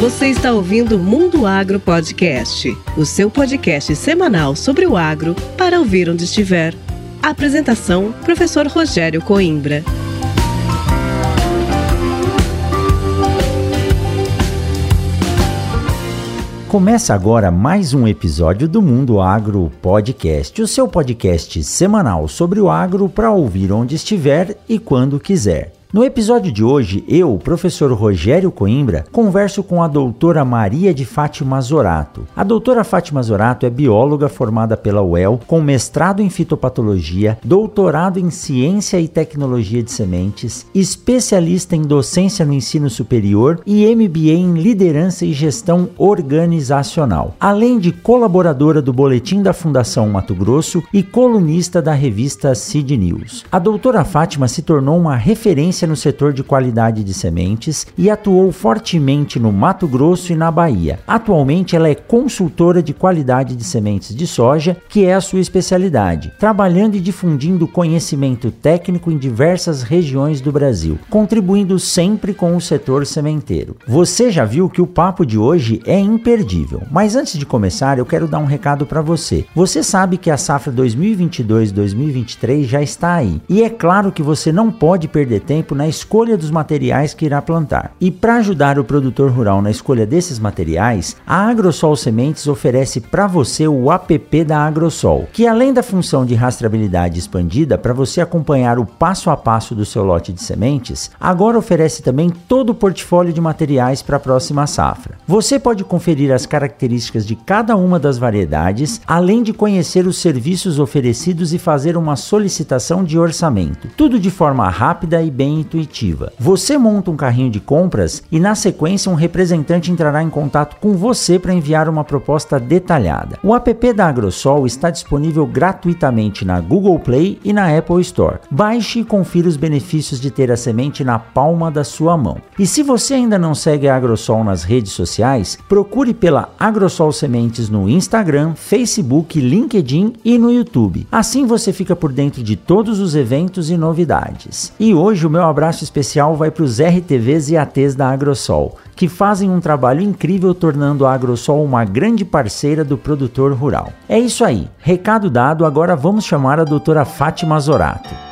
Você está ouvindo Mundo Agro Podcast, o seu podcast semanal sobre o agro para ouvir onde estiver. Apresentação: Professor Rogério Coimbra. Começa agora mais um episódio do Mundo Agro Podcast, o seu podcast semanal sobre o agro para ouvir onde estiver e quando quiser. No episódio de hoje, eu, professor Rogério Coimbra, converso com a doutora Maria de Fátima Zorato. A doutora Fátima Zorato é bióloga formada pela UEL, com mestrado em fitopatologia, doutorado em ciência e tecnologia de sementes, especialista em docência no ensino superior e MBA em liderança e gestão organizacional, além de colaboradora do Boletim da Fundação Mato Grosso e colunista da revista Cid News. A doutora Fátima se tornou uma referência experiência no setor de qualidade de sementes e atuou fortemente no Mato Grosso e na Bahia. Atualmente, ela é consultora de qualidade de sementes de soja, que é a sua especialidade, trabalhando e difundindo conhecimento técnico em diversas regiões do Brasil, contribuindo sempre com o setor sementeiro. Você já viu que o papo de hoje é imperdível, mas antes de começar, eu quero dar um recado para você. Você sabe que a safra 2022-2023 já está aí, e é claro que você não pode perder tempo tempo na escolha dos materiais que irá plantar. E para ajudar o produtor rural na escolha desses materiais, a Agrosol Sementes oferece para você o app da Agrosol, que além da função de rastreabilidade expandida para você acompanhar o passo a passo do seu lote de sementes, agora oferece também todo o portfólio de materiais para a próxima safra. Você pode conferir as características de cada uma das variedades, além de conhecer os serviços oferecidos e fazer uma solicitação de orçamento. Tudo de forma rápida e bem intuitiva. Você monta um carrinho de compras e na sequência um representante entrará em contato com você para enviar uma proposta detalhada. O app da Agrosol está disponível gratuitamente na Google Play e na Apple Store. Baixe e confira os benefícios de ter a semente na palma da sua mão. E se você ainda não segue a Agrosol nas redes sociais, procure pela Agrosol Sementes no Instagram, Facebook, LinkedIn e no YouTube. Assim você fica por dentro de todos os eventos e novidades. E hoje o meu abraço especial vai para os RTVs e ATs da Agrosol, que fazem um trabalho incrível tornando a Agrosol uma grande parceira do produtor rural. É isso aí, recado dado, agora vamos chamar a doutora Fátima Zorato.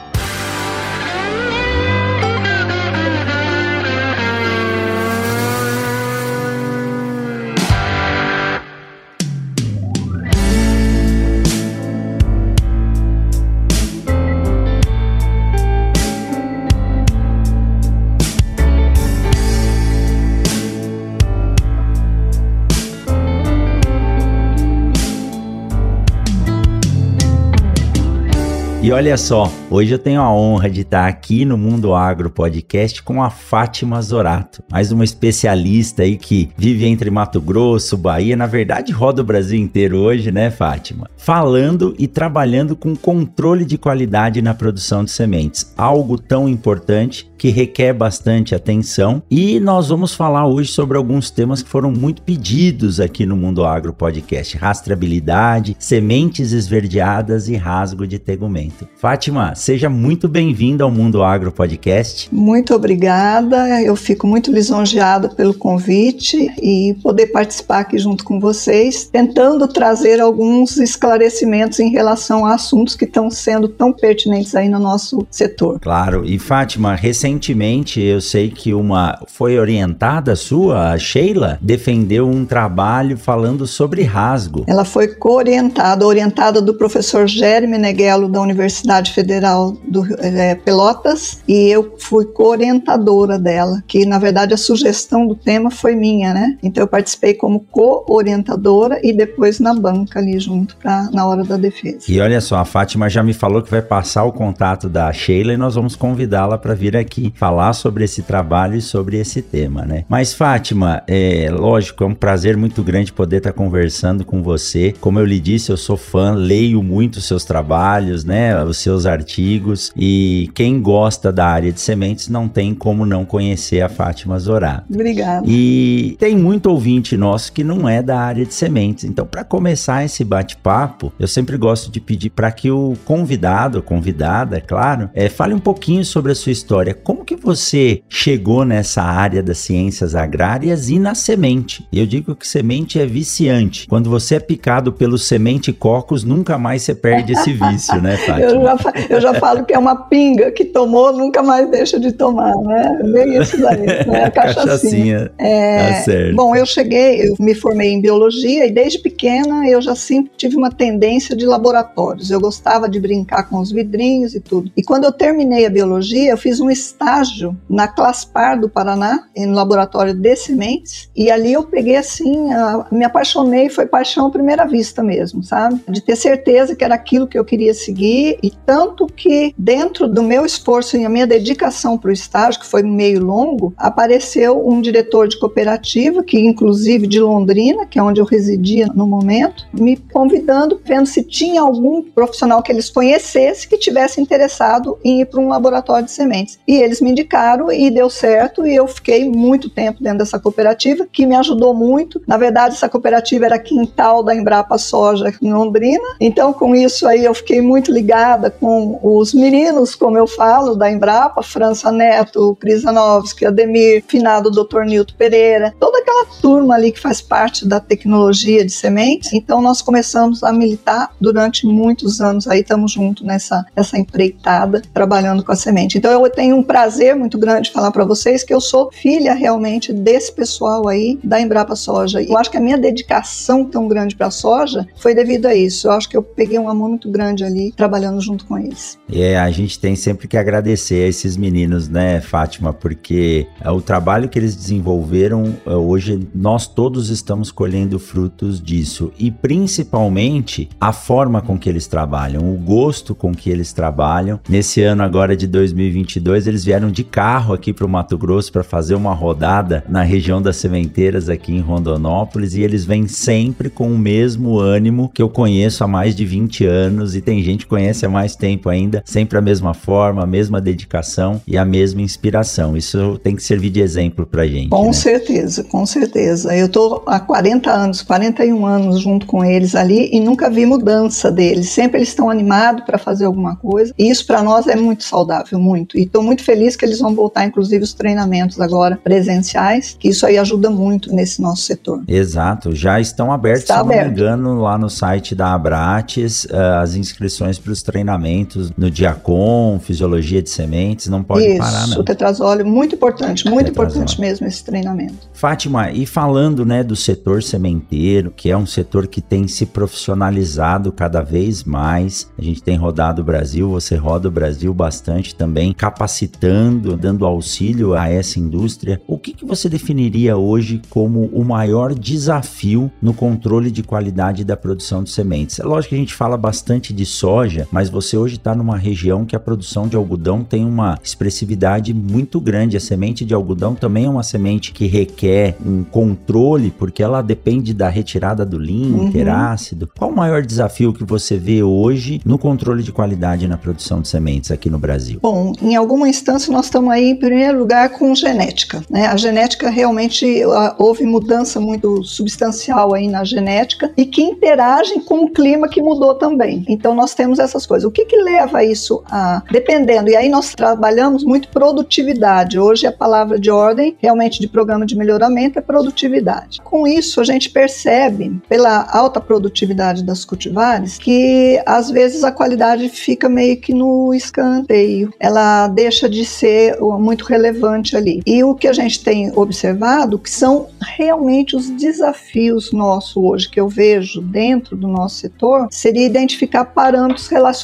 E olha só, hoje eu tenho a honra de estar aqui no Mundo Agro Podcast com a Fátima Zorato, mais uma especialista aí que vive entre Mato Grosso, Bahia, na verdade roda o Brasil inteiro hoje, né, Fátima? Falando e trabalhando com controle de qualidade na produção de sementes, algo tão importante que requer bastante atenção. E nós vamos falar hoje sobre alguns temas que foram muito pedidos aqui no Mundo Agro Podcast: rastreabilidade, sementes esverdeadas e rasgo de tegumento. Fátima, seja muito bem-vinda ao Mundo Agro Podcast. Muito obrigada. Eu fico muito lisonjeada pelo convite e poder participar aqui junto com vocês, tentando trazer alguns esclarecimentos em relação a assuntos que estão sendo tão pertinentes aí no nosso setor. Claro. E Fátima, recentemente recentemente eu sei que uma foi orientada sua, a Sheila, defendeu um trabalho falando sobre rasgo. Ela foi co-orientada, orientada do professor Jeremy Neguelo da Universidade Federal do é, Pelotas e eu fui co-orientadora dela, que na verdade a sugestão do tema foi minha, né? Então eu participei como co-orientadora e depois na banca ali junto pra, na hora da defesa. E olha só, a Fátima já me falou que vai passar o contato da Sheila e nós vamos convidá-la para vir aqui falar sobre esse trabalho e sobre esse tema, né? Mas Fátima, é lógico, é um prazer muito grande poder estar conversando com você. Como eu lhe disse, eu sou fã, leio muito seus trabalhos, né? Né, os seus artigos e quem gosta da área de sementes não tem como não conhecer a Fátima Zorá. Obrigada. E tem muito ouvinte nosso que não é da área de sementes. Então, para começar esse bate-papo, eu sempre gosto de pedir para que o convidado, convidada, é claro, é, fale um pouquinho sobre a sua história. Como que você chegou nessa área das ciências agrárias e na semente? Eu digo que semente é viciante. Quando você é picado pelo semente cocos, nunca mais você perde esse vício, né, Fátima? eu, já, eu já falo que é uma pinga que tomou, nunca mais deixa de tomar, né? Bem isso daí, né? A cachaçinha. É, tá certo. Bom, eu cheguei, eu me formei em biologia e desde pequena eu já sempre tive uma tendência de laboratórios. Eu gostava de brincar com os vidrinhos e tudo. E quando eu terminei a biologia, eu fiz um estágio na Claspar do Paraná, no laboratório de sementes, e ali eu peguei assim, a, me apaixonei, foi paixão à primeira vista mesmo, sabe? De ter certeza que era aquilo que eu queria seguir e tanto que dentro do meu esforço e a minha dedicação para o estágio, que foi meio longo, apareceu um diretor de cooperativa, que inclusive de Londrina, que é onde eu residia no momento, me convidando, vendo se tinha algum profissional que eles conhecessem que tivesse interessado em ir para um laboratório de sementes. E eles me indicaram e deu certo e eu fiquei muito tempo dentro dessa cooperativa, que me ajudou muito. Na verdade, essa cooperativa era quintal da Embrapa Soja em Londrina. Então, com isso aí eu fiquei muito ligada com os meninos, como eu falo, da Embrapa, França Neto, Krisanovski, Ademir, finado Dr. Nilton Pereira, toda aquela turma ali que faz parte da tecnologia de sementes. Então, nós começamos a militar durante muitos anos aí, estamos juntos nessa, nessa empreitada, trabalhando com a semente. Então, eu tenho um prazer muito grande de falar para vocês que eu sou filha realmente desse pessoal aí da Embrapa Soja. Eu acho que a minha dedicação tão grande para a soja foi devido a isso. Eu acho que eu peguei um amor muito grande ali trabalhando junto com eles. É, a gente tem sempre que agradecer a esses meninos, né, Fátima, porque é, o trabalho que eles desenvolveram, é, hoje nós todos estamos colhendo frutos disso e principalmente a forma com que eles trabalham, o gosto com que eles trabalham. Nesse ano agora de 2022, eles vieram de carro aqui para o Mato Grosso para fazer uma rodada na região das sementeiras aqui em Rondonópolis e eles vêm sempre com o mesmo ânimo que eu conheço há mais de 20 anos e tem gente que conhece mais tempo ainda, sempre a mesma forma, a mesma dedicação e a mesma inspiração. Isso tem que servir de exemplo pra gente. Com né? certeza, com certeza. Eu tô há 40 anos, 41 anos junto com eles ali e nunca vi mudança deles. Sempre eles estão animados para fazer alguma coisa. E isso para nós é muito saudável, muito. E estou muito feliz que eles vão voltar, inclusive, os treinamentos agora presenciais, que isso aí ajuda muito nesse nosso setor. Exato, já estão abertos, Está se aberto. não me engano, lá no site da Abrates, uh, as inscrições para os treinamentos no Diacon, Fisiologia de Sementes, não pode isso, parar, não. o tetrazóleo, muito importante, muito importante mesmo esse treinamento. Fátima, e falando, né, do setor sementeiro, que é um setor que tem se profissionalizado cada vez mais, a gente tem rodado o Brasil, você roda o Brasil bastante também, capacitando, dando auxílio a essa indústria. O que, que você definiria hoje como o maior desafio no controle de qualidade da produção de sementes? É lógico que a gente fala bastante de soja, mas você hoje está numa região que a produção de algodão tem uma expressividade muito grande. A semente de algodão também é uma semente que requer um controle, porque ela depende da retirada do linho, uhum. interácido. Qual o maior desafio que você vê hoje no controle de qualidade na produção de sementes aqui no Brasil? Bom, em alguma instância nós estamos aí em primeiro lugar com genética. Né? A genética realmente houve mudança muito substancial aí na genética e que interagem com o clima que mudou também. Então nós temos essas coisas. O que, que leva isso a. Dependendo, e aí nós trabalhamos muito produtividade. Hoje a palavra de ordem, realmente, de programa de melhoramento é produtividade. Com isso, a gente percebe, pela alta produtividade das cultivares, que às vezes a qualidade fica meio que no escanteio. Ela deixa de ser muito relevante ali. E o que a gente tem observado que são realmente os desafios nossos hoje, que eu vejo dentro do nosso setor, seria identificar parâmetros relacionados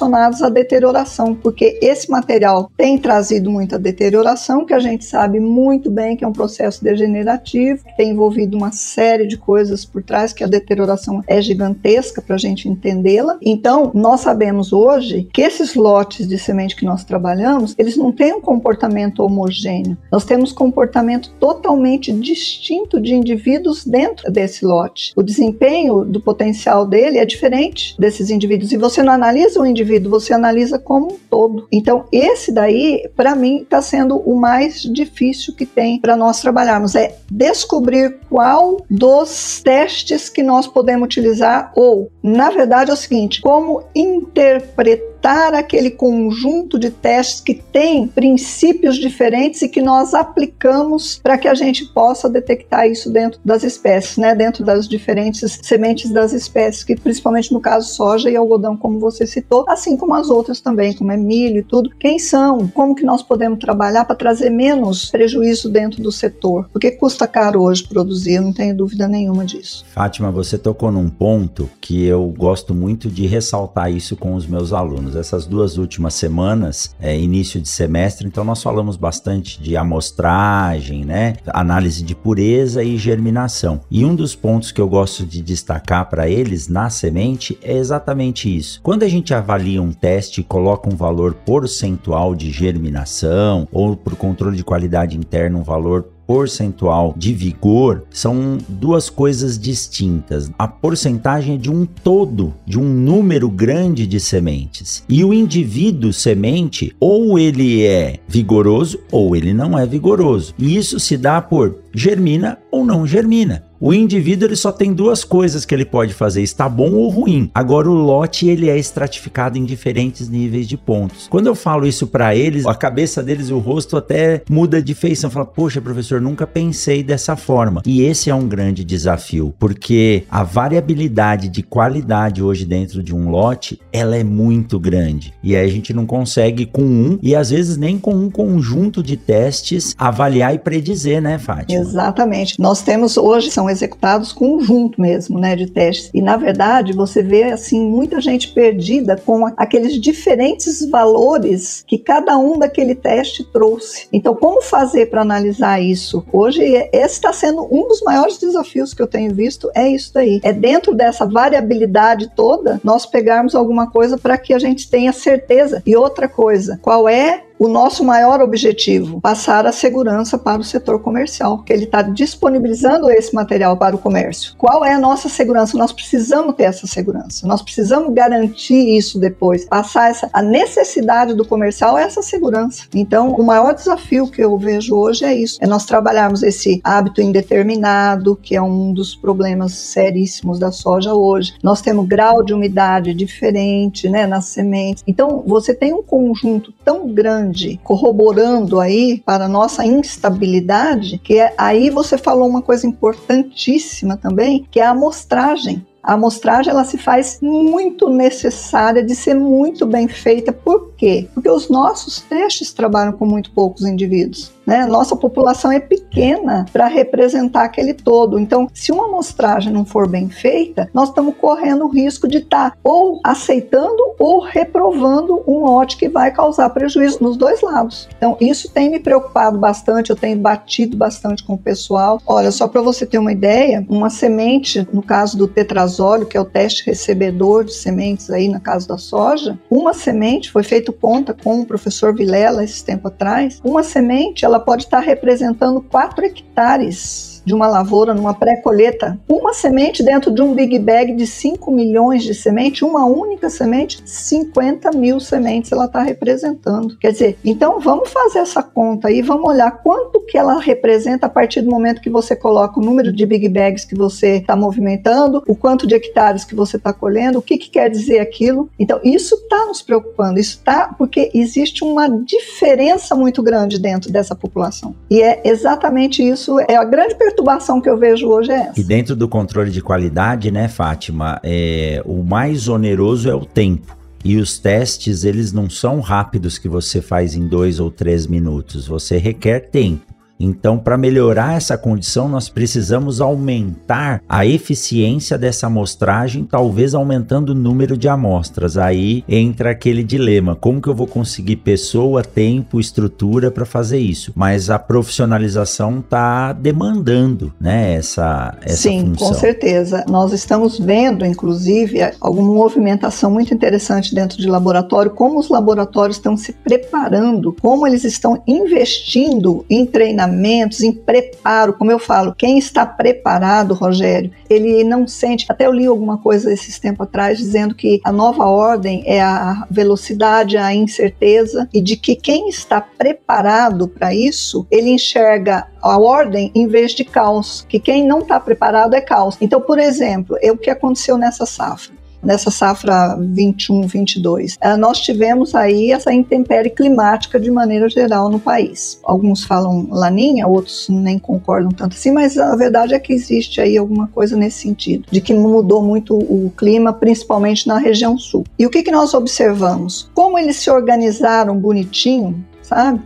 à deterioração, porque esse material tem trazido muita deterioração, que a gente sabe muito bem que é um processo degenerativo, que tem envolvido uma série de coisas por trás, que a deterioração é gigantesca para a gente entendê-la. Então, nós sabemos hoje que esses lotes de semente que nós trabalhamos, eles não têm um comportamento homogêneo. Nós temos comportamento totalmente distinto de indivíduos dentro desse lote. O desempenho do potencial dele é diferente desses indivíduos. E você não analisa o indivíduo indivíduo, você analisa como um todo. Então, esse daí, para mim, está sendo o mais difícil que tem para nós trabalharmos, é descobrir qual dos testes que nós podemos utilizar ou, na verdade, é o seguinte, como interpretar aquele conjunto de testes que tem princípios diferentes e que nós aplicamos para que a gente possa detectar isso dentro das espécies, né? dentro das diferentes sementes das espécies, que principalmente no caso soja e algodão, como você citou, assim como as outras também, como é milho e tudo. Quem são? Como que nós podemos trabalhar para trazer menos prejuízo dentro do setor? Porque custa caro hoje produzir, não tenho dúvida nenhuma disso. Fátima, você tocou num ponto que eu gosto muito de ressaltar isso com os meus alunos alunos essas duas últimas semanas, é, início de semestre, então nós falamos bastante de amostragem, né? Análise de pureza e germinação. E um dos pontos que eu gosto de destacar para eles na semente é exatamente isso. Quando a gente avalia um teste e coloca um valor porcentual de germinação ou por controle de qualidade interna um valor percentual de vigor são duas coisas distintas. A porcentagem é de um todo, de um número grande de sementes. E o indivíduo semente, ou ele é vigoroso ou ele não é vigoroso. E isso se dá por germina ou não germina. O indivíduo ele só tem duas coisas que ele pode fazer, está bom ou ruim. Agora o lote ele é estratificado em diferentes níveis de pontos. Quando eu falo isso para eles, a cabeça deles, o rosto até muda de feição. Fala, poxa, professor, nunca pensei dessa forma. E esse é um grande desafio, porque a variabilidade de qualidade hoje dentro de um lote, ela é muito grande. E aí a gente não consegue com um e às vezes nem com um conjunto de testes avaliar e predizer, né, Fátima? Exatamente. Nós temos hoje são executados conjunto mesmo, né, de testes. E na verdade, você vê assim muita gente perdida com aqueles diferentes valores que cada um daquele teste trouxe. Então, como fazer para analisar isso? Hoje esse está sendo um dos maiores desafios que eu tenho visto é isso daí. É dentro dessa variabilidade toda, nós pegarmos alguma coisa para que a gente tenha certeza. E outra coisa, qual é o nosso maior objetivo, passar a segurança para o setor comercial, que ele está disponibilizando esse material para o comércio. Qual é a nossa segurança? Nós precisamos ter essa segurança, nós precisamos garantir isso depois, passar essa, a necessidade do comercial é essa segurança. Então, o maior desafio que eu vejo hoje é isso, é nós trabalharmos esse hábito indeterminado, que é um dos problemas seríssimos da soja hoje. Nós temos grau de umidade diferente, né, nas sementes. Então, você tem um conjunto tão grande grande corroborando aí para a nossa instabilidade, que é, aí você falou uma coisa importantíssima também, que é a amostragem. A amostragem ela se faz muito necessária de ser muito bem feita. Por quê? Porque os nossos testes trabalham com muito poucos indivíduos. Né? Nossa população é pequena para representar aquele todo. Então, se uma amostragem não for bem feita, nós estamos correndo o risco de estar tá ou aceitando ou reprovando um lote que vai causar prejuízo nos dois lados. Então, isso tem me preocupado bastante, eu tenho batido bastante com o pessoal. Olha, só para você ter uma ideia, uma semente, no caso do tetrazóleo, que é o teste recebedor de sementes aí na casa da soja, uma semente foi feito conta com o professor Vilela esse tempo atrás, uma semente ela pode estar representando 4 hectares de uma lavoura numa pré-colheita, uma semente dentro de um big bag de 5 milhões de sementes, uma única semente, 50 mil sementes ela está representando. Quer dizer, então vamos fazer essa conta aí, vamos olhar quanto que ela representa a partir do momento que você coloca o número de big bags que você está movimentando, o quanto de hectares que você está colhendo, o que, que quer dizer aquilo. Então, isso está nos preocupando, isso está porque existe uma diferença muito grande dentro dessa população. E é exatamente isso, é a grande pergunta perturbação que eu vejo hoje é essa. E dentro do controle de qualidade, né, Fátima, é, o mais oneroso é o tempo. E os testes, eles não são rápidos que você faz em dois ou três minutos. Você requer tempo. Então, para melhorar essa condição, nós precisamos aumentar a eficiência dessa amostragem, talvez aumentando o número de amostras. Aí entra aquele dilema: como que eu vou conseguir pessoa, tempo, estrutura para fazer isso? Mas a profissionalização está demandando, né, essa, essa Sim, função. com certeza. Nós estamos vendo, inclusive, alguma movimentação muito interessante dentro de laboratório, como os laboratórios estão se preparando, como eles estão investindo em treinamento em preparo. Como eu falo, quem está preparado, Rogério, ele não sente. Até eu li alguma coisa esses tempos atrás dizendo que a nova ordem é a velocidade, a incerteza e de que quem está preparado para isso, ele enxerga a ordem em vez de caos, que quem não está preparado é caos. Então, por exemplo, é o que aconteceu nessa safra nessa safra 21, 22. Eh, nós tivemos aí essa intempérie climática de maneira geral no país. Alguns falam laninha, outros nem concordam tanto assim, mas a verdade é que existe aí alguma coisa nesse sentido, de que mudou muito o clima, principalmente na região sul. E o que, que nós observamos? Como eles se organizaram bonitinho?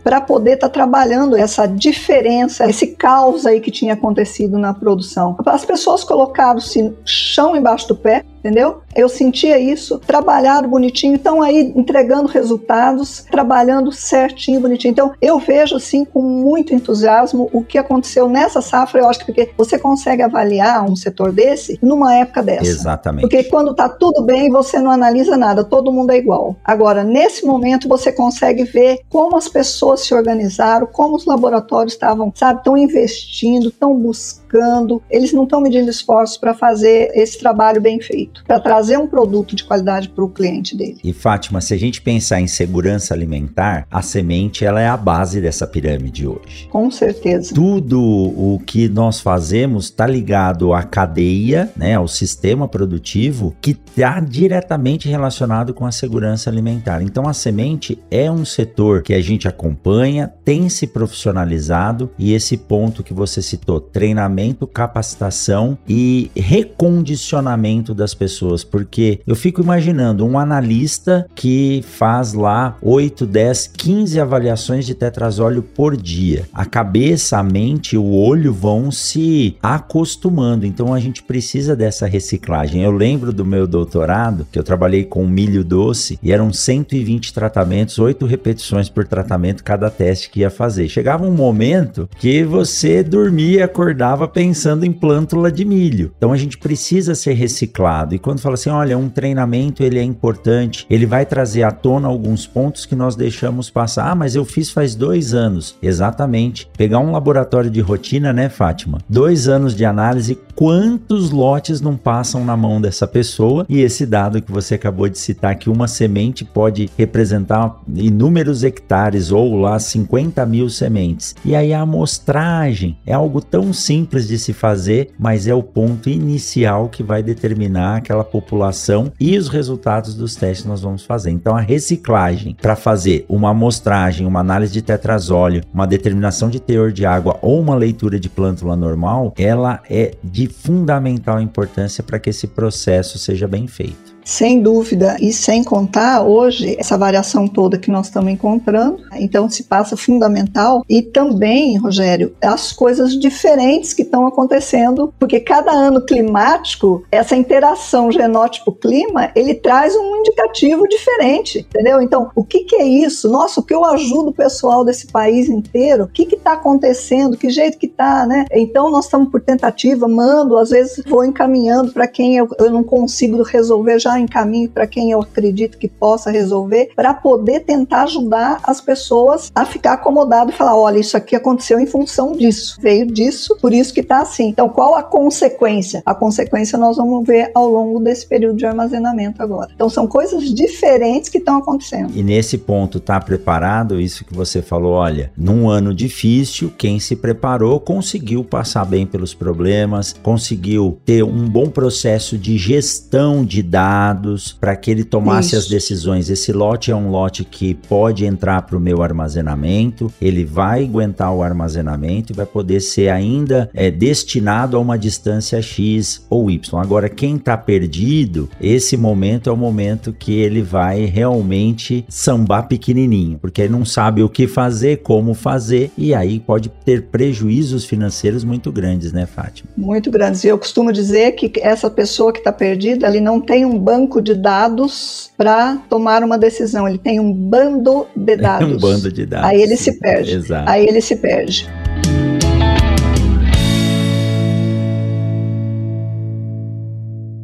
Para poder estar tá trabalhando essa diferença, esse caos aí que tinha acontecido na produção. As pessoas colocaram-se chão embaixo do pé, entendeu? Eu sentia isso, trabalhado bonitinho, então aí entregando resultados, trabalhando certinho, bonitinho. Então eu vejo assim com muito entusiasmo o que aconteceu nessa safra. Eu acho que porque você consegue avaliar um setor desse numa época dessa. Exatamente. Porque quando tá tudo bem, você não analisa nada, todo mundo é igual. Agora, nesse momento você consegue ver como as pessoas se organizaram, como os laboratórios estavam, sabe, estão investindo, estão buscando, eles não estão medindo esforços para fazer esse trabalho bem feito, para trazer trazer um produto de qualidade para o cliente dele. E Fátima, se a gente pensar em segurança alimentar, a semente ela é a base dessa pirâmide hoje. Com certeza. Tudo o que nós fazemos está ligado à cadeia, né, ao sistema produtivo que está diretamente relacionado com a segurança alimentar. Então a semente é um setor que a gente acompanha, tem se profissionalizado e esse ponto que você citou, treinamento, capacitação e recondicionamento das pessoas porque eu fico imaginando um analista que faz lá 8, 10, 15 avaliações de tetrazóleo por dia. A cabeça, a mente, o olho vão se acostumando. Então a gente precisa dessa reciclagem. Eu lembro do meu doutorado, que eu trabalhei com milho doce e eram 120 tratamentos, 8 repetições por tratamento cada teste que ia fazer. Chegava um momento que você dormia e acordava pensando em plântula de milho. Então a gente precisa ser reciclado. E quando fala assim: olha, um treinamento ele é importante, ele vai trazer à tona alguns pontos que nós deixamos passar. Ah, mas eu fiz faz dois anos. Exatamente. Pegar um laboratório de rotina, né, Fátima? Dois anos de análise, quantos lotes não passam na mão dessa pessoa? E esse dado que você acabou de citar, que uma semente pode representar inúmeros hectares ou lá 50 mil sementes. E aí a amostragem é algo tão simples de se fazer, mas é o ponto inicial que vai determinar aquela população e os resultados dos testes nós vamos fazer. Então a reciclagem para fazer uma amostragem, uma análise de tetrazóleo, uma determinação de teor de água ou uma leitura de plântula normal, ela é de fundamental importância para que esse processo seja bem feito. Sem dúvida, e sem contar hoje essa variação toda que nós estamos encontrando, então se passa fundamental e também, Rogério, as coisas diferentes que estão acontecendo, porque cada ano climático, essa interação genótipo-clima, ele traz um indicativo diferente, entendeu? Então, o que, que é isso? Nossa, o que eu ajudo o pessoal desse país inteiro? O que está acontecendo? Que jeito que está, né? Então, nós estamos por tentativa, mando, às vezes vou encaminhando para quem eu, eu não consigo resolver já em caminho para quem eu acredito que possa resolver, para poder tentar ajudar as pessoas a ficar acomodado e falar: olha, isso aqui aconteceu em função disso, veio disso, por isso que está assim. Então, qual a consequência? A consequência nós vamos ver ao longo desse período de armazenamento agora. Então, são coisas diferentes que estão acontecendo. E nesse ponto, tá preparado? Isso que você falou, olha, num ano difícil, quem se preparou conseguiu passar bem pelos problemas, conseguiu ter um bom processo de gestão de dados dados para que ele tomasse Isso. as decisões. Esse lote é um lote que pode entrar para o meu armazenamento, ele vai aguentar o armazenamento e vai poder ser ainda é, destinado a uma distância X ou Y. Agora, quem está perdido, esse momento é o momento que ele vai realmente sambar pequenininho, porque ele não sabe o que fazer, como fazer, e aí pode ter prejuízos financeiros muito grandes, né, Fátima? Muito grandes. E eu costumo dizer que essa pessoa que está perdida, ele não tem um banco banco de dados para tomar uma decisão. Ele tem um bando de dados. um bando de dados. Aí ele se perde. Exato. Aí ele se perde.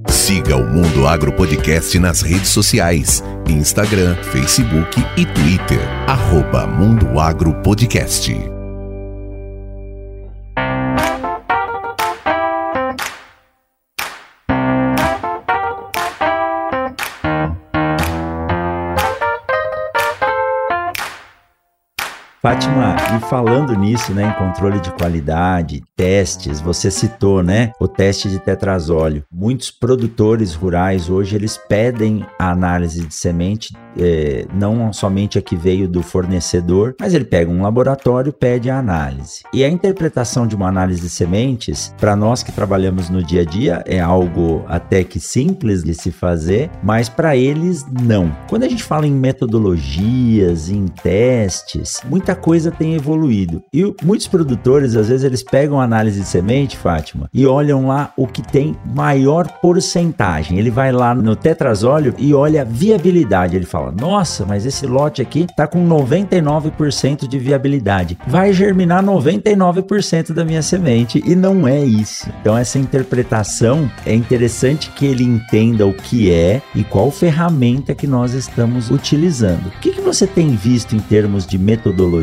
Siga o Mundo Agro Podcast nas redes sociais: Instagram, Facebook e Twitter. Arroba Mundo Agro Podcast. Fátima, e falando nisso, né, em controle de qualidade, testes, você citou, né, o teste de tetrazóleo. Muitos produtores rurais hoje eles pedem a análise de semente, é, não somente a que veio do fornecedor, mas ele pega um laboratório, pede a análise. E a interpretação de uma análise de sementes, para nós que trabalhamos no dia a dia, é algo até que simples de se fazer, mas para eles não. Quando a gente fala em metodologias, em testes, muita coisa tem evoluído. E muitos produtores, às vezes, eles pegam análise de semente, Fátima, e olham lá o que tem maior porcentagem. Ele vai lá no tetrazóleo e olha a viabilidade. Ele fala: Nossa, mas esse lote aqui tá com 99% de viabilidade. Vai germinar 99% da minha semente. E não é isso. Então, essa interpretação é interessante que ele entenda o que é e qual ferramenta que nós estamos utilizando. O que, que você tem visto em termos de metodologia?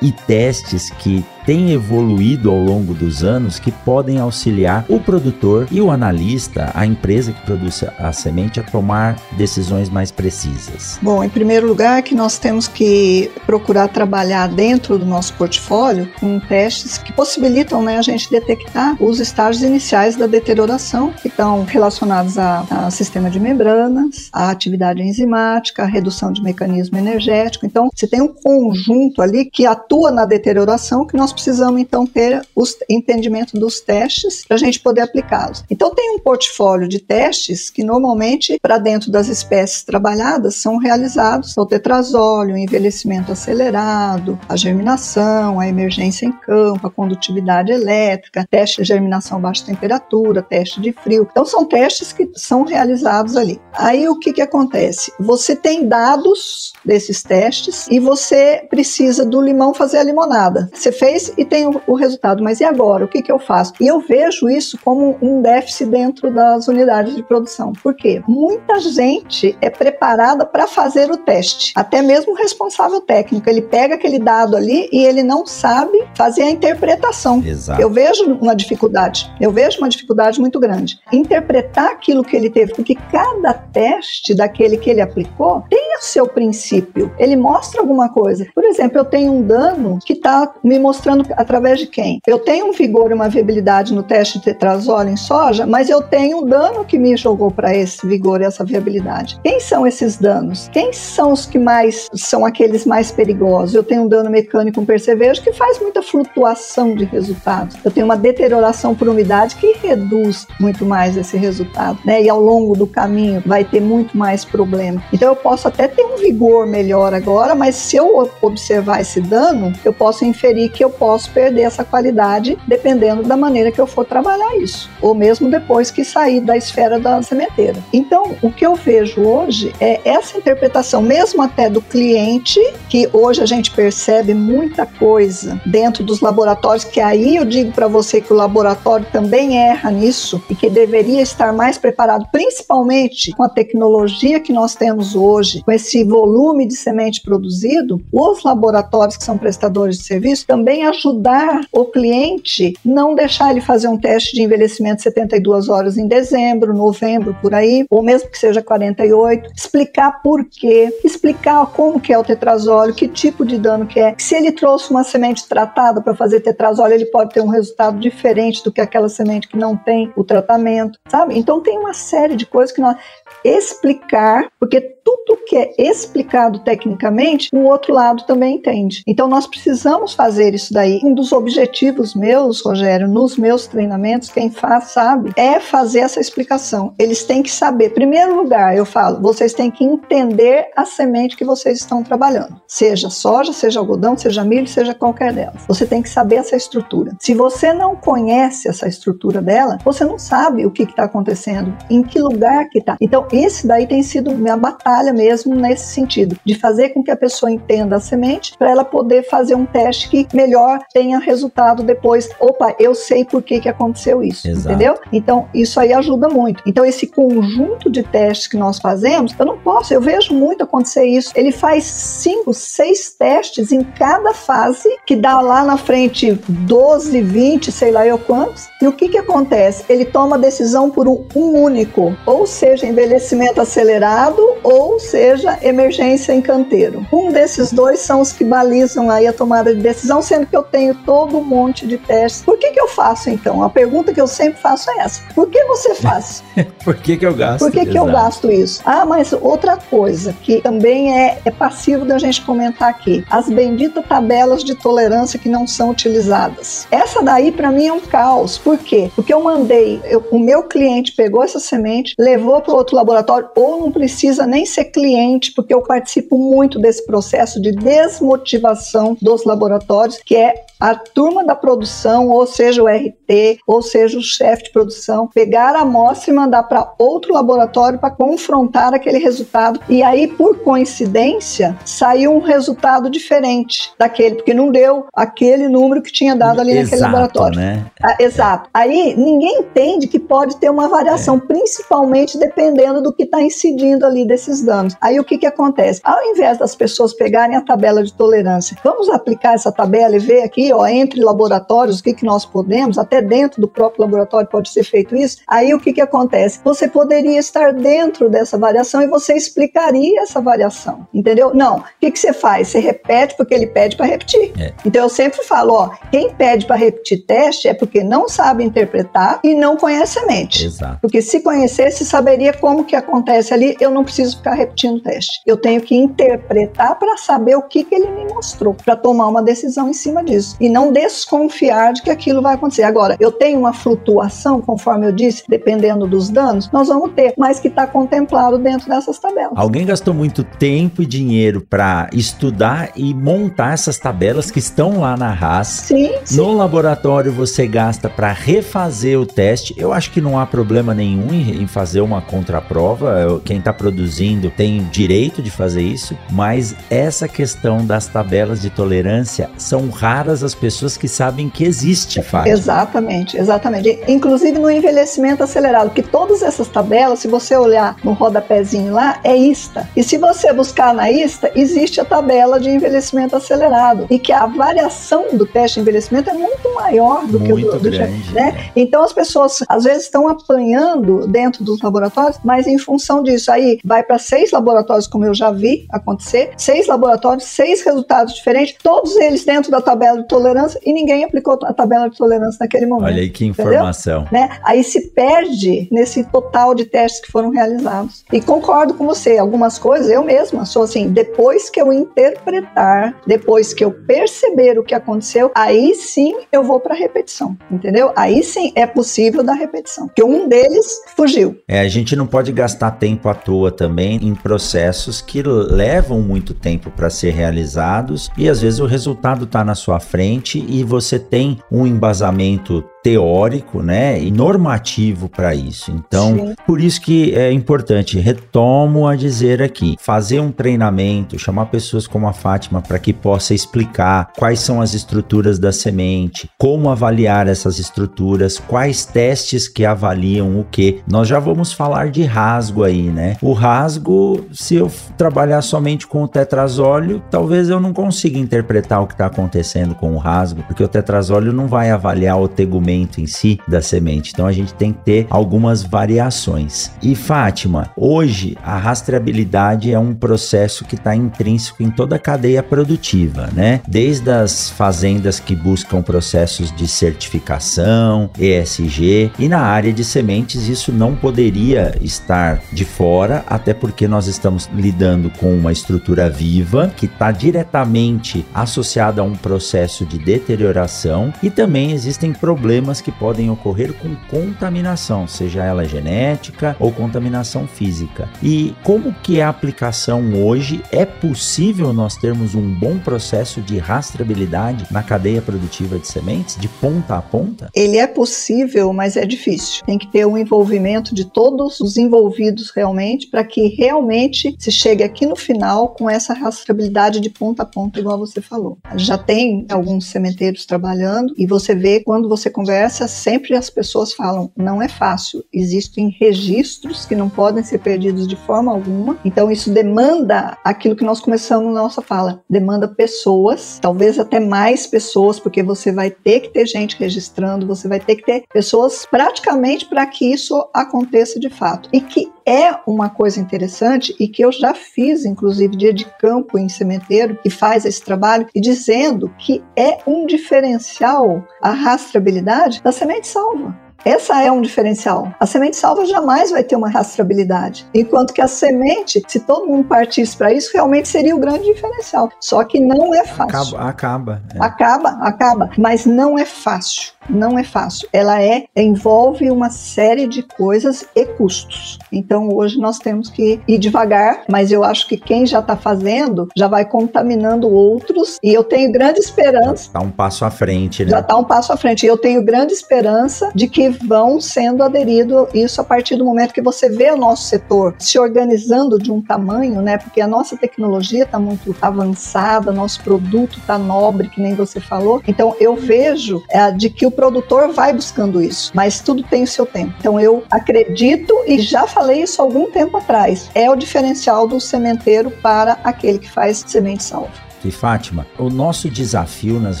E testes que têm evoluído ao longo dos anos que podem auxiliar o produtor e o analista, a empresa que produz a semente, a tomar decisões mais precisas? Bom, em primeiro lugar, que nós temos que procurar trabalhar dentro do nosso portfólio com testes que possibilitam né, a gente detectar os estágios iniciais da deterioração, que estão relacionados ao sistema de membranas, à atividade enzimática, à redução de mecanismo energético. Então, se tem um conjunto ali que atua na deterioração que nós nós precisamos então ter o entendimento dos testes para a gente poder aplicá-los. Então tem um portfólio de testes que normalmente para dentro das espécies trabalhadas são realizados o tetrazóleo, o envelhecimento acelerado, a germinação, a emergência em campo, a condutividade elétrica, teste de germinação a baixa temperatura, teste de frio. Então são testes que são realizados ali. Aí o que que acontece? Você tem dados desses testes e você precisa do limão fazer a limonada. Você fez e tem o, o, resultado. Mas e agora? O que, que eu faço? E eu vejo isso como um déficit dentro das unidades de produção. Por quê? Muita gente é preparada para fazer o teste. Até mesmo o responsável técnico. Ele pega aquele dado ali e ele não sabe fazer a interpretação. Exato. Eu vejo uma dificuldade. Eu vejo uma dificuldade muito grande. Interpretar aquilo que ele teve, porque cada teste daquele que ele aplicou tem o seu princípio. Ele mostra alguma coisa. Por exemplo, eu tenho um dano que está me mostrando mostrando através de quem? Eu tenho um vigor e uma viabilidade no teste de tetrazol em soja, mas eu tenho um dano que me jogou para esse vigor e essa viabilidade. Quem são esses danos? Quem são os que mais são aqueles mais perigosos? Eu tenho um dano mecânico com percevejo que faz muita flutuação de resultados. Eu tenho uma deterioração por umidade que reduz muito mais esse resultado, né? E ao longo do caminho vai ter muito mais problema. Então eu posso até ter um vigor melhor agora, mas se eu observar esse dano, eu posso inferir que eu posso perder essa qualidade dependendo da maneira que eu for trabalhar isso, ou mesmo depois que sair da esfera da sementeira. Então, o que eu vejo hoje é essa interpretação, mesmo até do cliente, que hoje a gente percebe muita coisa dentro dos laboratórios, que aí eu digo para você que o laboratório também erra nisso e que deveria estar mais preparado, principalmente com a tecnologia que nós temos hoje, com esse volume de semente produzido, os laboratórios que são prestadores de serviço também ajudar o cliente, não deixar ele fazer um teste de envelhecimento 72 horas em dezembro, novembro, por aí, ou mesmo que seja 48, explicar por quê, explicar como que é o tetrazóleo, que tipo de dano que é. Se ele trouxe uma semente tratada para fazer tetrazóleo, ele pode ter um resultado diferente do que aquela semente que não tem o tratamento, sabe? Então tem uma série de coisas que nós explicar, porque tudo que é explicado tecnicamente, o outro lado também entende. Então nós precisamos fazer isso daí. Um dos objetivos meus, Rogério, nos meus treinamentos, quem faz sabe, é fazer essa explicação. Eles têm que saber, primeiro lugar, eu falo, vocês têm que entender a semente que vocês estão trabalhando. Seja soja, seja algodão, seja milho, seja qualquer delas. Você tem que saber essa estrutura. Se você não conhece essa estrutura dela, você não sabe o que está acontecendo, em que lugar que está. Então, esse daí tem sido minha batalha mesmo nesse sentido, de fazer com que a pessoa entenda a semente para ela poder fazer um teste que melhor tenha resultado depois. Opa, eu sei por que, que aconteceu isso, Exato. entendeu? Então, isso aí ajuda muito. Então, esse conjunto de testes que nós fazemos, eu não posso, eu vejo muito acontecer isso. Ele faz cinco, seis testes em cada fase, que dá lá na frente 12, 20, sei lá eu quantos. E o que, que acontece? Ele toma a decisão por um, um único, ou seja, envelhecimento acelerado ou seja seja emergência em canteiro. Um desses dois são os que balizam aí a tomada de decisão, sendo que eu tenho todo um monte de testes. Por que, que eu faço então? A pergunta que eu sempre faço é essa: por que você faz? por que, que eu gasto? Por que, que eu gasto isso? Ah, mas outra coisa que também é, é passivo da gente comentar aqui: as benditas tabelas de tolerância que não são utilizadas. Essa daí, para mim, é um caos. Por quê? Porque eu mandei, eu, o meu cliente pegou essa semente, levou para outro laboratório, ou não precisa nem ser cliente, porque eu participo muito desse processo de desmotivação dos laboratórios, que é a turma da produção, ou seja, o RT, ou seja, o chefe de produção, pegar a amostra e mandar para outro laboratório para confrontar aquele resultado. E aí, por coincidência, saiu um resultado diferente daquele, porque não deu aquele número que tinha dado ali Exato, naquele laboratório. Né? Ah, exato. Aí ninguém entende que pode ter uma variação, é. principalmente dependendo do que está incidindo ali desses danos. Aí o que, que acontece? Ao invés das pessoas pegarem a tabela de tolerância, vamos aplicar essa tabela e ver aqui ó, entre laboratórios, o que, que nós podemos, até dentro do próprio laboratório pode ser feito isso, aí o que, que acontece? Você poderia estar dentro dessa variação e você explicaria essa variação, entendeu? Não, o que, que você faz? Você repete porque ele pede para repetir. É. Então eu sempre falo, ó, quem pede para repetir teste é porque não sabe interpretar e não conhece a mente. Exato. Porque se conhecesse, saberia como que acontece ali, eu não preciso ficar repetindo o teste. Eu tenho que interpretar para saber o que, que ele me mostrou, para tomar uma decisão em cima disso e não desconfiar de que aquilo vai acontecer. Agora, eu tenho uma flutuação, conforme eu disse, dependendo dos danos, nós vamos ter, mas que está contemplado dentro dessas tabelas. Alguém gastou muito tempo e dinheiro para estudar e montar essas tabelas que estão lá na RAS. Sim, sim. No laboratório você gasta para refazer o teste. Eu acho que não há problema nenhum em fazer uma contraprova. Quem está produzindo tem direito de fazer isso, mas essa questão das tabelas de tolerância são raras as as pessoas que sabem que existe, Fátima. Exatamente, exatamente. Inclusive no envelhecimento acelerado, que todas essas tabelas, se você olhar no rodapézinho lá, é ISTA. E se você buscar na ISTA, existe a tabela de envelhecimento acelerado. E que a variação do teste de envelhecimento é muito maior do muito que o do, grande, né? É. Então as pessoas às vezes estão apanhando dentro dos laboratórios, mas em função disso aí vai para seis laboratórios, como eu já vi acontecer, seis laboratórios, seis resultados diferentes, todos eles dentro da tabela de tolerância e ninguém aplicou a tabela de tolerância naquele momento. Olha aí que informação. Né? Aí se perde nesse total de testes que foram realizados. E concordo com você, algumas coisas eu mesma sou assim, depois que eu interpretar, depois que eu perceber o que aconteceu, aí sim eu vou para repetição, entendeu? Aí sim é possível da repetição. Que um deles fugiu. É, a gente não pode gastar tempo à toa também em processos que levam muito tempo para ser realizados e às vezes o resultado está na sua frente frente e você tem um embasamento teórico, né, e normativo para isso. Então, Sim. por isso que é importante, retomo a dizer aqui, fazer um treinamento, chamar pessoas como a Fátima para que possa explicar quais são as estruturas da semente, como avaliar essas estruturas, quais testes que avaliam o que. Nós já vamos falar de rasgo aí, né? O rasgo, se eu trabalhar somente com o tetrazóleo, talvez eu não consiga interpretar o que está acontecendo com o rasgo, porque o tetrazóleo não vai avaliar o tegumento em si da semente. Então a gente tem que ter algumas variações. E Fátima, hoje a rastreabilidade é um processo que está intrínseco em toda a cadeia produtiva, né? Desde as fazendas que buscam processos de certificação, ESG, e na área de sementes isso não poderia estar de fora, até porque nós estamos lidando com uma estrutura viva que está diretamente associada a um processo de deterioração e também existem problemas problemas que podem ocorrer com contaminação, seja ela genética ou contaminação física. E como que é a aplicação hoje? É possível nós termos um bom processo de rastreabilidade na cadeia produtiva de sementes, de ponta a ponta? Ele é possível, mas é difícil. Tem que ter um envolvimento de todos os envolvidos realmente para que realmente se chegue aqui no final com essa rastreabilidade de ponta a ponta, igual você falou. Já tem alguns cemitérios trabalhando e você vê quando você conversa conversa, sempre as pessoas falam: não é fácil, existem registros que não podem ser perdidos de forma alguma. Então, isso demanda aquilo que nós começamos na nossa fala: demanda pessoas, talvez até mais pessoas, porque você vai ter que ter gente registrando, você vai ter que ter pessoas praticamente para que isso aconteça de fato. E que é uma coisa interessante e que eu já fiz, inclusive, dia de campo em cementeiro, que faz esse trabalho, e dizendo que é um diferencial a rastreabilidade da semente salva. Essa é um diferencial. A semente salva jamais vai ter uma rastreabilidade. Enquanto que a semente, se todo mundo partisse para isso, realmente seria o grande diferencial. Só que não é fácil. Acaba, acaba. É. Acaba, acaba. Mas não é fácil. Não é fácil. Ela é envolve uma série de coisas e custos. Então hoje nós temos que ir devagar, mas eu acho que quem já está fazendo já vai contaminando outros e eu tenho grande esperança. Está um passo à frente, né? Já está um passo à frente. E eu tenho grande esperança de que vão sendo aderido isso a partir do momento que você vê o nosso setor se organizando de um tamanho, né? Porque a nossa tecnologia está muito avançada, nosso produto está nobre, que nem você falou. Então eu vejo é, de que o produtor vai buscando isso, mas tudo tem o seu tempo. Então eu acredito e já falei isso algum tempo atrás. É o diferencial do sementeiro para aquele que faz semente salva. E Fátima, o nosso desafio nas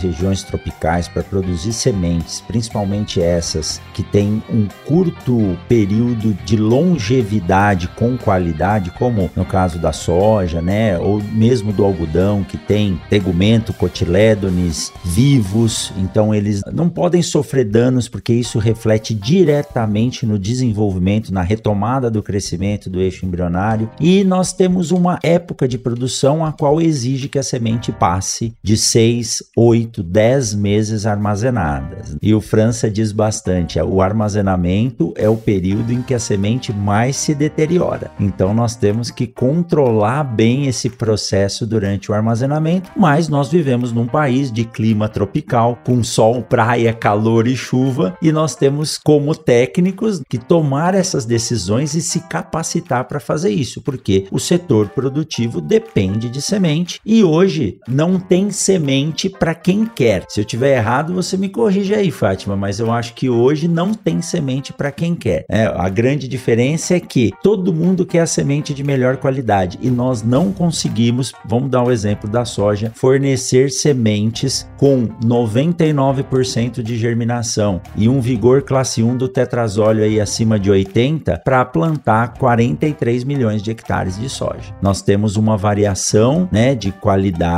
regiões tropicais para produzir sementes, principalmente essas que têm um curto período de longevidade com qualidade, como no caso da soja, né, ou mesmo do algodão, que tem tegumento, cotilédones vivos, então eles não podem sofrer danos porque isso reflete diretamente no desenvolvimento, na retomada do crescimento do eixo embrionário. E nós temos uma época de produção a qual exige que a semente passe de 6, 8, 10 meses armazenadas. E o França diz bastante: o armazenamento é o período em que a semente mais se deteriora. Então nós temos que controlar bem esse processo durante o armazenamento, mas nós vivemos num país de clima tropical, com sol, praia, calor e chuva, e nós temos como técnicos que tomar essas decisões e se capacitar para fazer isso, porque o setor produtivo depende de semente e hoje hoje não tem semente para quem quer. Se eu tiver errado, você me corrige aí, Fátima, mas eu acho que hoje não tem semente para quem quer. É, a grande diferença é que todo mundo quer a semente de melhor qualidade e nós não conseguimos, vamos dar o um exemplo da soja, fornecer sementes com 99% de germinação e um vigor classe 1 do tetrazóleo aí acima de 80 para plantar 43 milhões de hectares de soja. Nós temos uma variação, né, de qualidade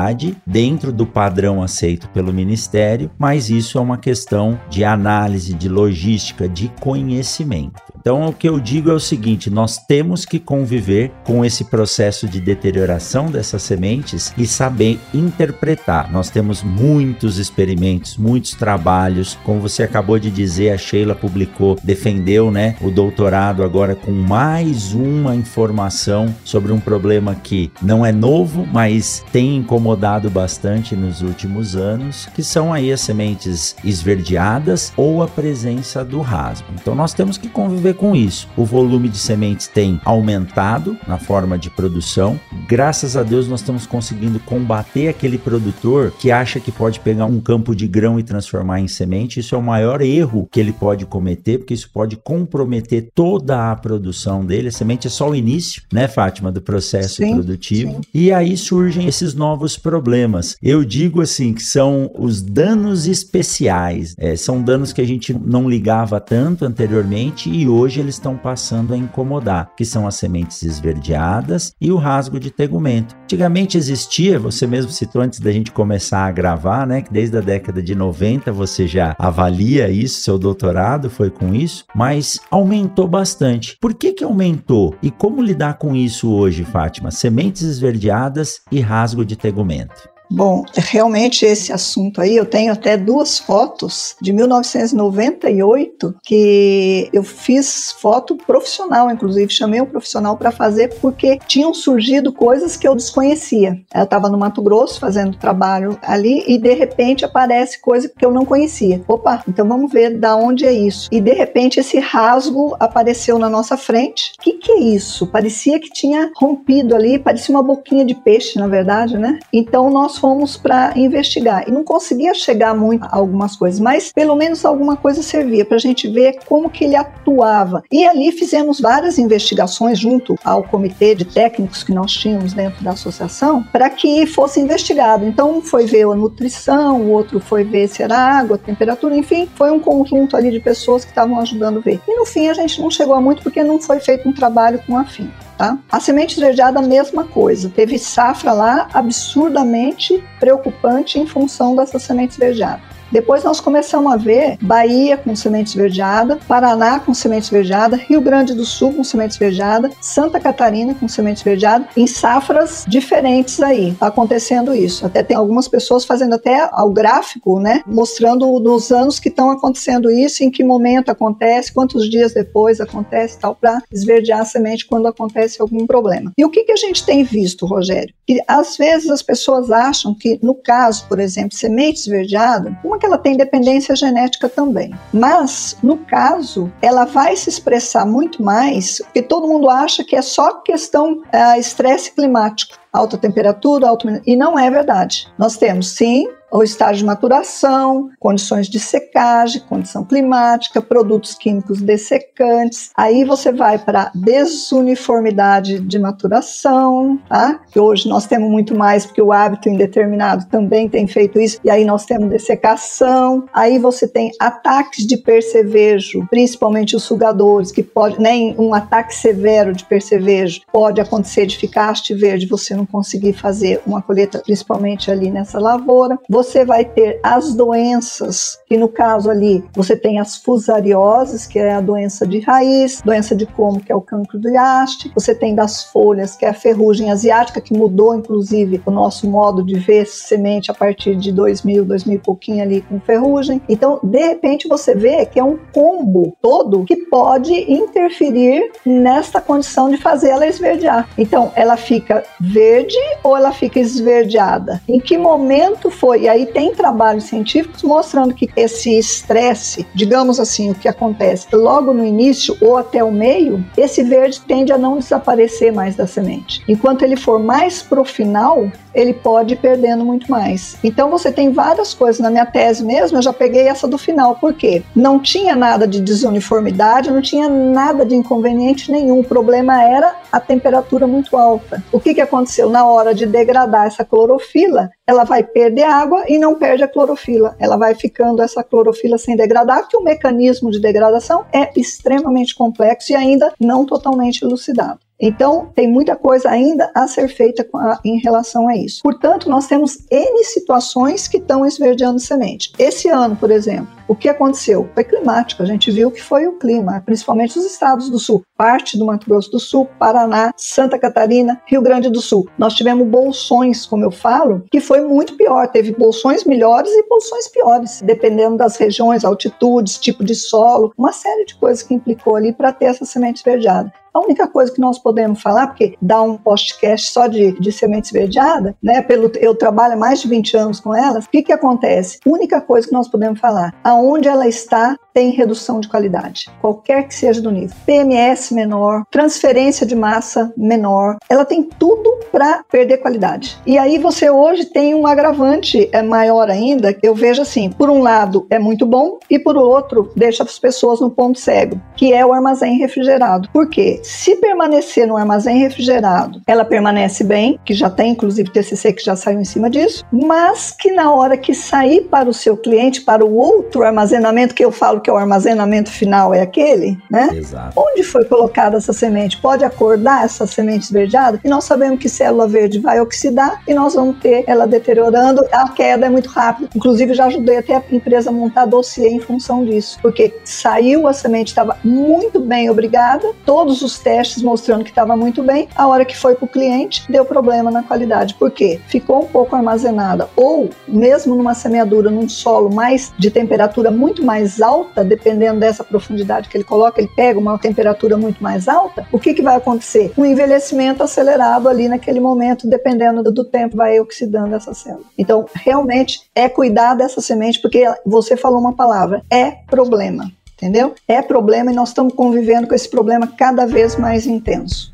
dentro do padrão aceito pelo Ministério, mas isso é uma questão de análise, de logística, de conhecimento. Então, o que eu digo é o seguinte: nós temos que conviver com esse processo de deterioração dessas sementes e saber interpretar. Nós temos muitos experimentos, muitos trabalhos. Como você acabou de dizer, a Sheila publicou, defendeu né, o doutorado agora com mais uma informação sobre um problema que não é novo, mas tem incomodado bastante nos últimos anos, que são aí as sementes esverdeadas ou a presença do rasgo. Então, nós temos que conviver com isso. O volume de sementes tem aumentado na forma de produção. Graças a Deus nós estamos conseguindo combater aquele produtor que acha que pode pegar um campo de grão e transformar em semente. Isso é o maior erro que ele pode cometer, porque isso pode comprometer toda a produção dele. A semente é só o início, né, Fátima, do processo sim, produtivo. Sim. E aí surgem esses novos problemas. Eu digo assim que são os danos especiais. É, são danos que a gente não ligava tanto anteriormente e hoje hoje eles estão passando a incomodar, que são as sementes esverdeadas e o rasgo de tegumento. Antigamente existia, você mesmo citou antes da gente começar a gravar, né, que desde a década de 90 você já avalia isso, seu doutorado foi com isso, mas aumentou bastante. Por que que aumentou? E como lidar com isso hoje, Fátima? Sementes esverdeadas e rasgo de tegumento. Bom, realmente esse assunto aí, eu tenho até duas fotos de 1998 que eu fiz foto profissional, inclusive chamei um profissional para fazer porque tinham surgido coisas que eu desconhecia. Eu estava no Mato Grosso fazendo trabalho ali e de repente aparece coisa que eu não conhecia. Opa, então vamos ver da onde é isso. E de repente esse rasgo apareceu na nossa frente. O que, que é isso? Parecia que tinha rompido ali, parecia uma boquinha de peixe, na verdade, né? Então nós nós fomos para investigar. E não conseguia chegar muito a algumas coisas, mas pelo menos alguma coisa servia para a gente ver como que ele atuava. E ali fizemos várias investigações junto ao comitê de técnicos que nós tínhamos dentro da associação para que fosse investigado. Então, foi ver a nutrição, o outro foi ver se era água, temperatura, enfim, foi um conjunto ali de pessoas que estavam ajudando a ver. E no fim a gente não chegou a muito porque não foi feito um trabalho com afim. Tá? A semente esverdeada, a mesma coisa. Teve safra lá absurdamente preocupante em função dessa semente esverdeada. Depois nós começamos a ver Bahia com semente esverdeada, Paraná com semente esverdeada, Rio Grande do Sul com semente esverdeada, Santa Catarina com semente esverdeada, em safras diferentes aí, tá acontecendo isso. Até tem algumas pessoas fazendo até o gráfico, né, mostrando nos anos que estão acontecendo isso, em que momento acontece, quantos dias depois acontece, tal, para esverdear a semente quando acontece algum problema. E o que, que a gente tem visto, Rogério? Que às vezes as pessoas acham que, no caso, por exemplo, semente esverdeada, uma que ela tem dependência genética também. Mas, no caso, ela vai se expressar muito mais, porque todo mundo acha que é só questão uh, estresse climático alta temperatura, alto... e não é verdade. Nós temos sim o estágio de maturação, condições de secagem, condição climática, produtos químicos dessecantes. Aí você vai para desuniformidade de maturação, tá? Que hoje nós temos muito mais porque o hábito indeterminado também tem feito isso. E aí nós temos dessecação. Aí você tem ataques de percevejo, principalmente os sugadores, que pode nem um ataque severo de percevejo pode acontecer de ficar haste verde, você não conseguir fazer uma colheita, principalmente ali nessa lavoura. Você você vai ter as doenças, que no caso ali você tem as fusarioses, que é a doença de raiz, doença de como, que é o cancro do haste, você tem das folhas, que é a ferrugem asiática, que mudou inclusive o nosso modo de ver semente a partir de 2000, 2000 e pouquinho ali com ferrugem. Então, de repente você vê que é um combo todo que pode interferir nesta condição de fazer ela esverdear. Então, ela fica verde ou ela fica esverdeada? Em que momento foi? Aí tem trabalhos científicos mostrando que esse estresse, digamos assim, o que acontece logo no início ou até o meio, esse verde tende a não desaparecer mais da semente. Enquanto ele for mais pro final, ele pode ir perdendo muito mais. Então você tem várias coisas na minha tese mesmo, eu já peguei essa do final, porque não tinha nada de desuniformidade, não tinha nada de inconveniente nenhum. O problema era a temperatura muito alta. O que, que aconteceu? Na hora de degradar essa clorofila, ela vai perder água e não perde a clorofila. Ela vai ficando essa clorofila sem degradar, que o mecanismo de degradação é extremamente complexo e ainda não totalmente elucidado. Então, tem muita coisa ainda a ser feita em relação a isso. Portanto, nós temos N situações que estão esverdeando semente. Esse ano, por exemplo, o que aconteceu? Foi climático, a gente viu que foi o clima, principalmente os estados do sul, parte do Mato Grosso do Sul, Paraná, Santa Catarina, Rio Grande do Sul. Nós tivemos bolsões, como eu falo, que foi muito pior. Teve bolsões melhores e bolsões piores, dependendo das regiões, altitudes, tipo de solo, uma série de coisas que implicou ali para ter essa semente esverdeada. A única coisa que nós podemos falar, porque dá um podcast só de, de semente esverdeada, né? Pelo, eu trabalho há mais de 20 anos com elas, o que, que acontece? A única coisa que nós podemos falar, aonde ela está, tem redução de qualidade, qualquer que seja do nível. PMS menor, transferência de massa menor, ela tem tudo para perder qualidade. E aí você hoje tem um agravante é maior ainda, eu vejo assim, por um lado é muito bom e por outro deixa as pessoas no ponto cego, que é o armazém refrigerado. Por quê? Se permanecer no armazém refrigerado, ela permanece bem, que já tem inclusive TCC que já saiu em cima disso, mas que na hora que sair para o seu cliente, para o outro armazenamento que eu falo que é o armazenamento final é aquele, né? Exato. Onde foi colocada essa semente? Pode acordar essa semente esverdeada? E nós sabemos que célula verde vai oxidar e nós vamos ter ela deteriorando. A queda é muito rápida. Inclusive, já ajudei até a empresa a montar dossiê em função disso, porque saiu a semente, estava muito bem, obrigada, todos os testes mostrando que estava muito bem. A hora que foi para o cliente, deu problema na qualidade. Por quê? Ficou um pouco armazenada, ou mesmo numa semeadura, num solo mais de temperatura muito mais alta alta, dependendo dessa profundidade que ele coloca, ele pega uma temperatura muito mais alta, o que, que vai acontecer? Um envelhecimento acelerado ali naquele momento, dependendo do tempo, vai oxidando essa célula. Então, realmente, é cuidar dessa semente, porque você falou uma palavra, é problema. Entendeu? É problema e nós estamos convivendo com esse problema cada vez mais intenso.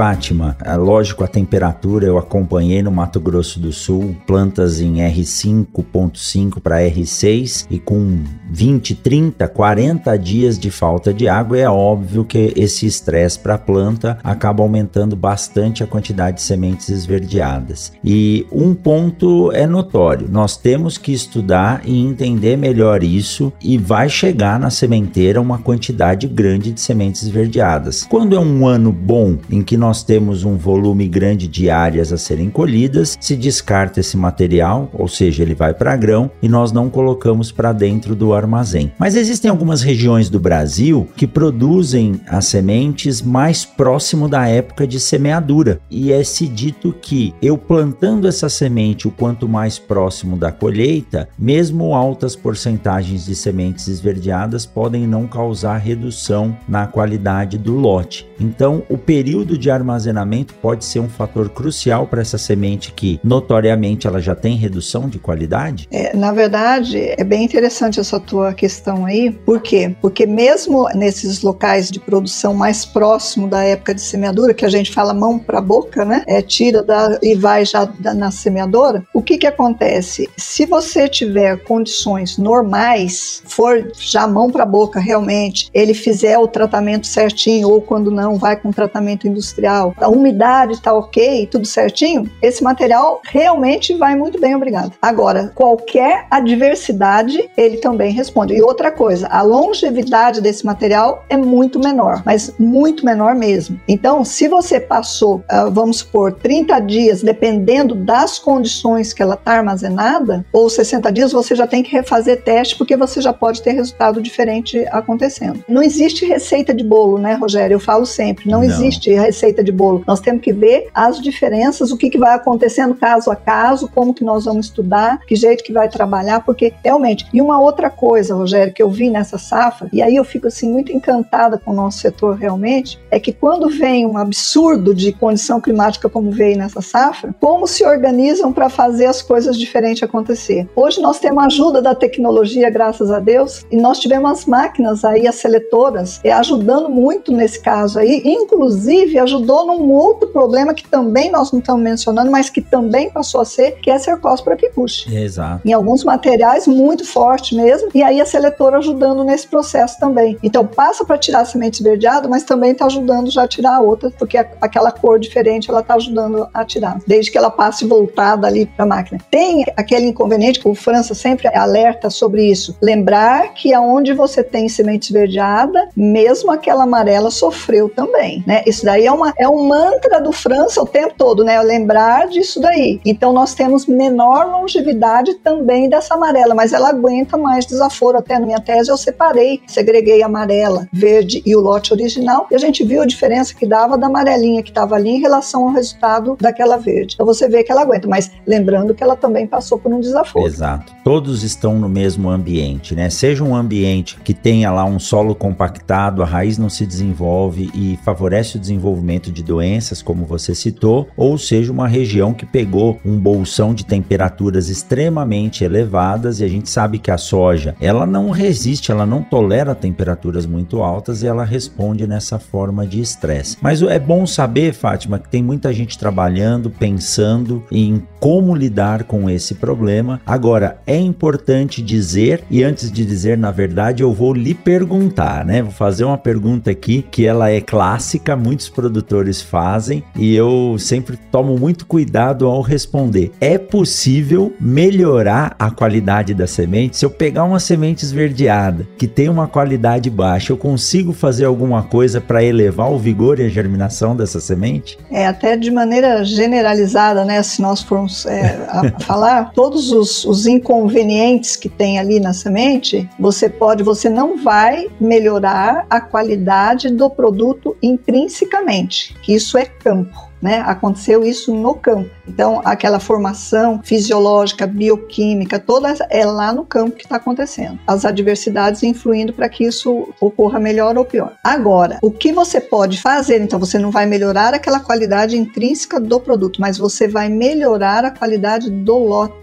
Fátima, é lógico a temperatura eu acompanhei no Mato Grosso do Sul, plantas em R5.5 para R6 e com 20, 30, 40 dias de falta de água, é óbvio que esse estresse para a planta acaba aumentando bastante a quantidade de sementes esverdeadas. E um ponto é notório, nós temos que estudar e entender melhor isso e vai chegar na sementeira uma quantidade grande de sementes esverdeadas. Quando é um ano bom em que nós nós temos um volume grande de áreas a serem colhidas, se descarta esse material, ou seja, ele vai para grão e nós não colocamos para dentro do armazém. Mas existem algumas regiões do Brasil que produzem as sementes mais próximo da época de semeadura e é se dito que eu plantando essa semente o quanto mais próximo da colheita, mesmo altas porcentagens de sementes esverdeadas podem não causar redução na qualidade do lote. Então, o período de armazenamento pode ser um fator crucial para essa semente que notoriamente ela já tem redução de qualidade? É, na verdade, é bem interessante essa tua questão aí. Por quê? Porque mesmo nesses locais de produção mais próximo da época de semeadura, que a gente fala mão para boca, né? É, tira da, e vai já da, na semeadora. O que que acontece? Se você tiver condições normais, for já mão para boca realmente, ele fizer o tratamento certinho ou quando não, vai com tratamento industrial material, a umidade está ok, tudo certinho, esse material realmente vai muito bem, obrigado. Agora, qualquer adversidade, ele também responde. E outra coisa, a longevidade desse material é muito menor, mas muito menor mesmo. Então, se você passou, ah, vamos supor, 30 dias, dependendo das condições que ela está armazenada, ou 60 dias, você já tem que refazer teste, porque você já pode ter resultado diferente acontecendo. Não existe receita de bolo, né, Rogério? Eu falo sempre, não, não. existe receita receita de bolo. Nós temos que ver as diferenças, o que, que vai acontecendo caso a caso, como que nós vamos estudar, que jeito que vai trabalhar, porque realmente. E uma outra coisa, Rogério, que eu vi nessa safra, e aí eu fico assim muito encantada com o nosso setor realmente, é que quando vem um absurdo de condição climática como veio nessa safra, como se organizam para fazer as coisas diferentes acontecer. Hoje nós temos a ajuda da tecnologia, graças a Deus, e nós tivemos as máquinas aí, as seletoras, é, ajudando muito nesse caso aí, inclusive ajudou ajudou num outro problema que também nós não estamos mencionando, mas que também passou a ser, que é a cercóspora picuche. Exato. Em alguns materiais muito forte mesmo, e aí a seletora ajudando nesse processo também. Então passa para tirar a semente esverdeada, mas também está ajudando já a tirar a outra, porque aquela cor diferente ela está ajudando a tirar, desde que ela passe voltada ali para a máquina. Tem aquele inconveniente que o França sempre alerta sobre isso. Lembrar que aonde você tem semente esverdeada, mesmo aquela amarela sofreu também, né? Isso daí é uma é um mantra do França o tempo todo, né? Lembrar disso daí. Então nós temos menor longevidade também dessa amarela, mas ela aguenta mais desaforo. Até na minha tese eu separei, segreguei a amarela, verde e o lote original, e a gente viu a diferença que dava da amarelinha que estava ali em relação ao resultado daquela verde. Então você vê que ela aguenta, mas lembrando que ela também passou por um desaforo. Exato. Todos estão no mesmo ambiente, né? Seja um ambiente que tenha lá um solo compactado, a raiz não se desenvolve e favorece o desenvolvimento de doenças, como você citou, ou seja, uma região que pegou um bolsão de temperaturas extremamente elevadas e a gente sabe que a soja, ela não resiste, ela não tolera temperaturas muito altas e ela responde nessa forma de estresse. Mas é bom saber, Fátima, que tem muita gente trabalhando, pensando em como lidar com esse problema. Agora, é importante dizer, e antes de dizer, na verdade, eu vou lhe perguntar, né? Vou fazer uma pergunta aqui que ela é clássica, muitos produtores fazem e eu sempre tomo muito cuidado ao responder. É possível melhorar a qualidade da semente? Se eu pegar uma semente esverdeada que tem uma qualidade baixa, eu consigo fazer alguma coisa para elevar o vigor e a germinação dessa semente? É, até de maneira generalizada, né? Se nós formos é, falar, todos os, os inconvenientes que tem ali na semente, você pode, você não vai melhorar a qualidade do produto intrinsecamente, que isso é campo. Né? Aconteceu isso no campo. Então, aquela formação fisiológica, bioquímica, toda é lá no campo que está acontecendo. As adversidades influindo para que isso ocorra melhor ou pior. Agora, o que você pode fazer? Então, você não vai melhorar aquela qualidade intrínseca do produto, mas você vai melhorar a qualidade do lote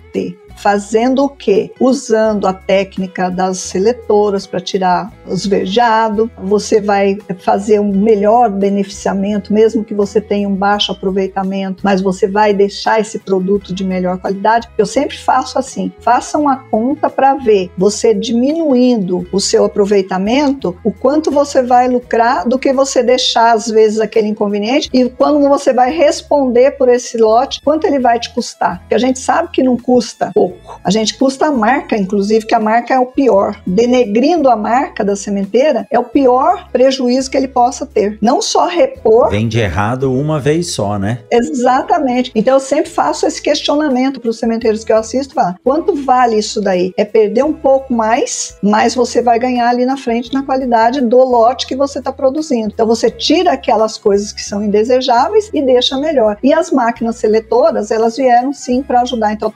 fazendo o quê? Usando a técnica das seletoras para tirar os verdeados. Você vai fazer um melhor beneficiamento, mesmo que você tenha um baixo aproveitamento, mas você vai deixar esse produto de melhor qualidade. Eu sempre faço assim: faça uma conta para ver você diminuindo o seu aproveitamento, o quanto você vai lucrar do que você deixar às vezes aquele inconveniente e quando você vai responder por esse lote, quanto ele vai te custar. Porque a gente sabe que não custa pouco. A gente custa a marca, inclusive, que a marca é o pior. Denegrindo a marca da sementeira é o pior prejuízo que ele possa ter. Não só repor. Vende errado uma vez só, né? Exatamente. Então eu sempre faço esse questionamento para os sementeiros que eu assisto: falo, quanto vale isso daí? É perder um pouco mais, mas você vai ganhar ali na frente na qualidade do lote que você está produzindo. Então você tira aquelas coisas que são indesejáveis e deixa melhor. E as máquinas seletoras, elas vieram sim para ajudar. Então a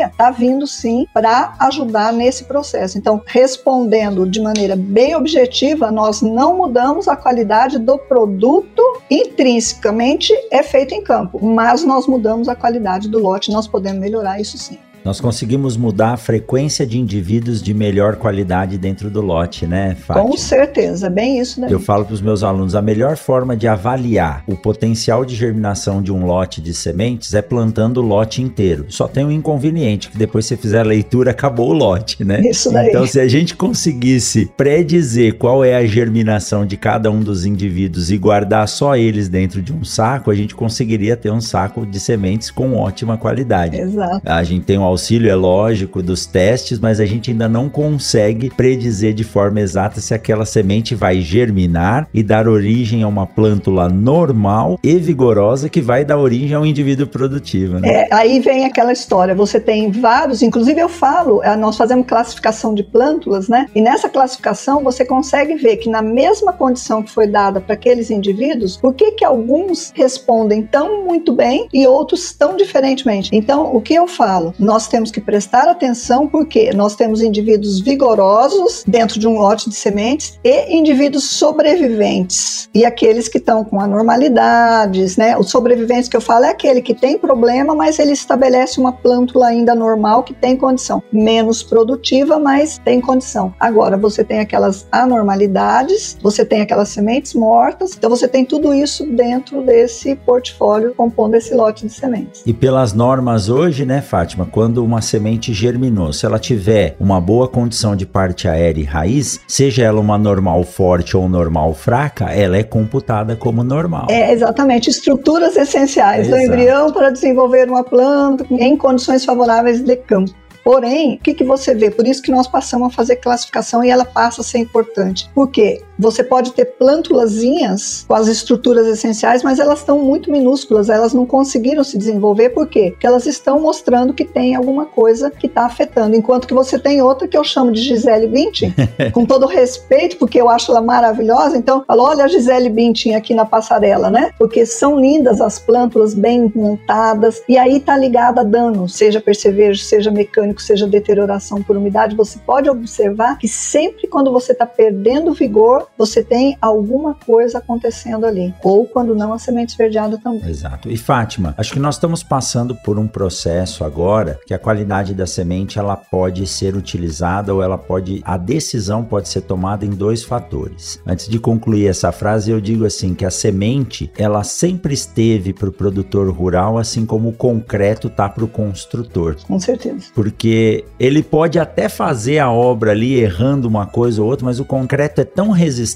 tecnologia está vindo sim para ajudar nesse processo. Então, respondendo de maneira bem objetiva, nós não mudamos a qualidade do produto intrinsecamente é feito em campo, mas nós mudamos a qualidade do lote, nós podemos melhorar isso sim. Nós conseguimos mudar a frequência de indivíduos de melhor qualidade dentro do lote, né, Fátima? Com certeza, bem isso daí. Eu falo para os meus alunos, a melhor forma de avaliar o potencial de germinação de um lote de sementes é plantando o lote inteiro. Só tem um inconveniente, que depois você fizer a leitura, acabou o lote, né? Isso daí. Então, se a gente conseguisse predizer qual é a germinação de cada um dos indivíduos e guardar só eles dentro de um saco, a gente conseguiria ter um saco de sementes com ótima qualidade. Exato. A gente tem um auxílio, é lógico, dos testes, mas a gente ainda não consegue predizer de forma exata se aquela semente vai germinar e dar origem a uma plântula normal e vigorosa que vai dar origem a um indivíduo produtivo. Né? É, aí vem aquela história, você tem vários, inclusive eu falo, é, nós fazemos classificação de plântulas, né? E nessa classificação você consegue ver que na mesma condição que foi dada para aqueles indivíduos, por que que alguns respondem tão muito bem e outros tão diferentemente? Então, o que eu falo? Nós nós temos que prestar atenção porque nós temos indivíduos vigorosos dentro de um lote de sementes e indivíduos sobreviventes e aqueles que estão com anormalidades, né? Os sobreviventes que eu falo é aquele que tem problema, mas ele estabelece uma plântula ainda normal que tem condição, menos produtiva, mas tem condição. Agora você tem aquelas anormalidades, você tem aquelas sementes mortas, então você tem tudo isso dentro desse portfólio compondo esse lote de sementes. E pelas normas hoje, né, Fátima, quando quando uma semente germinou, se ela tiver uma boa condição de parte aérea e raiz, seja ela uma normal forte ou normal fraca, ela é computada como normal. É, exatamente. Estruturas essenciais é, do embrião para desenvolver uma planta em condições favoráveis de campo. Porém, o que, que você vê? Por isso que nós passamos a fazer classificação e ela passa a ser importante. Por quê? Você pode ter plântulazinhas com as estruturas essenciais, mas elas estão muito minúsculas, elas não conseguiram se desenvolver, por quê? Porque elas estão mostrando que tem alguma coisa que está afetando, enquanto que você tem outra que eu chamo de Gisele Bündchen, com todo respeito, porque eu acho ela maravilhosa, então falo, olha a Gisele Bündchen aqui na passarela, né? Porque são lindas as plântulas bem montadas, e aí está ligada a dano, seja percevejo, seja mecânico, seja deterioração por umidade, você pode observar que sempre quando você está perdendo vigor, você tem alguma coisa acontecendo ali. Ou quando não, a semente esverdeada também. Exato. E Fátima, acho que nós estamos passando por um processo agora que a qualidade da semente ela pode ser utilizada ou ela pode a decisão pode ser tomada em dois fatores. Antes de concluir essa frase, eu digo assim que a semente ela sempre esteve para o produtor rural, assim como o concreto tá para o construtor. Com certeza. Porque ele pode até fazer a obra ali errando uma coisa ou outra, mas o concreto é tão resistente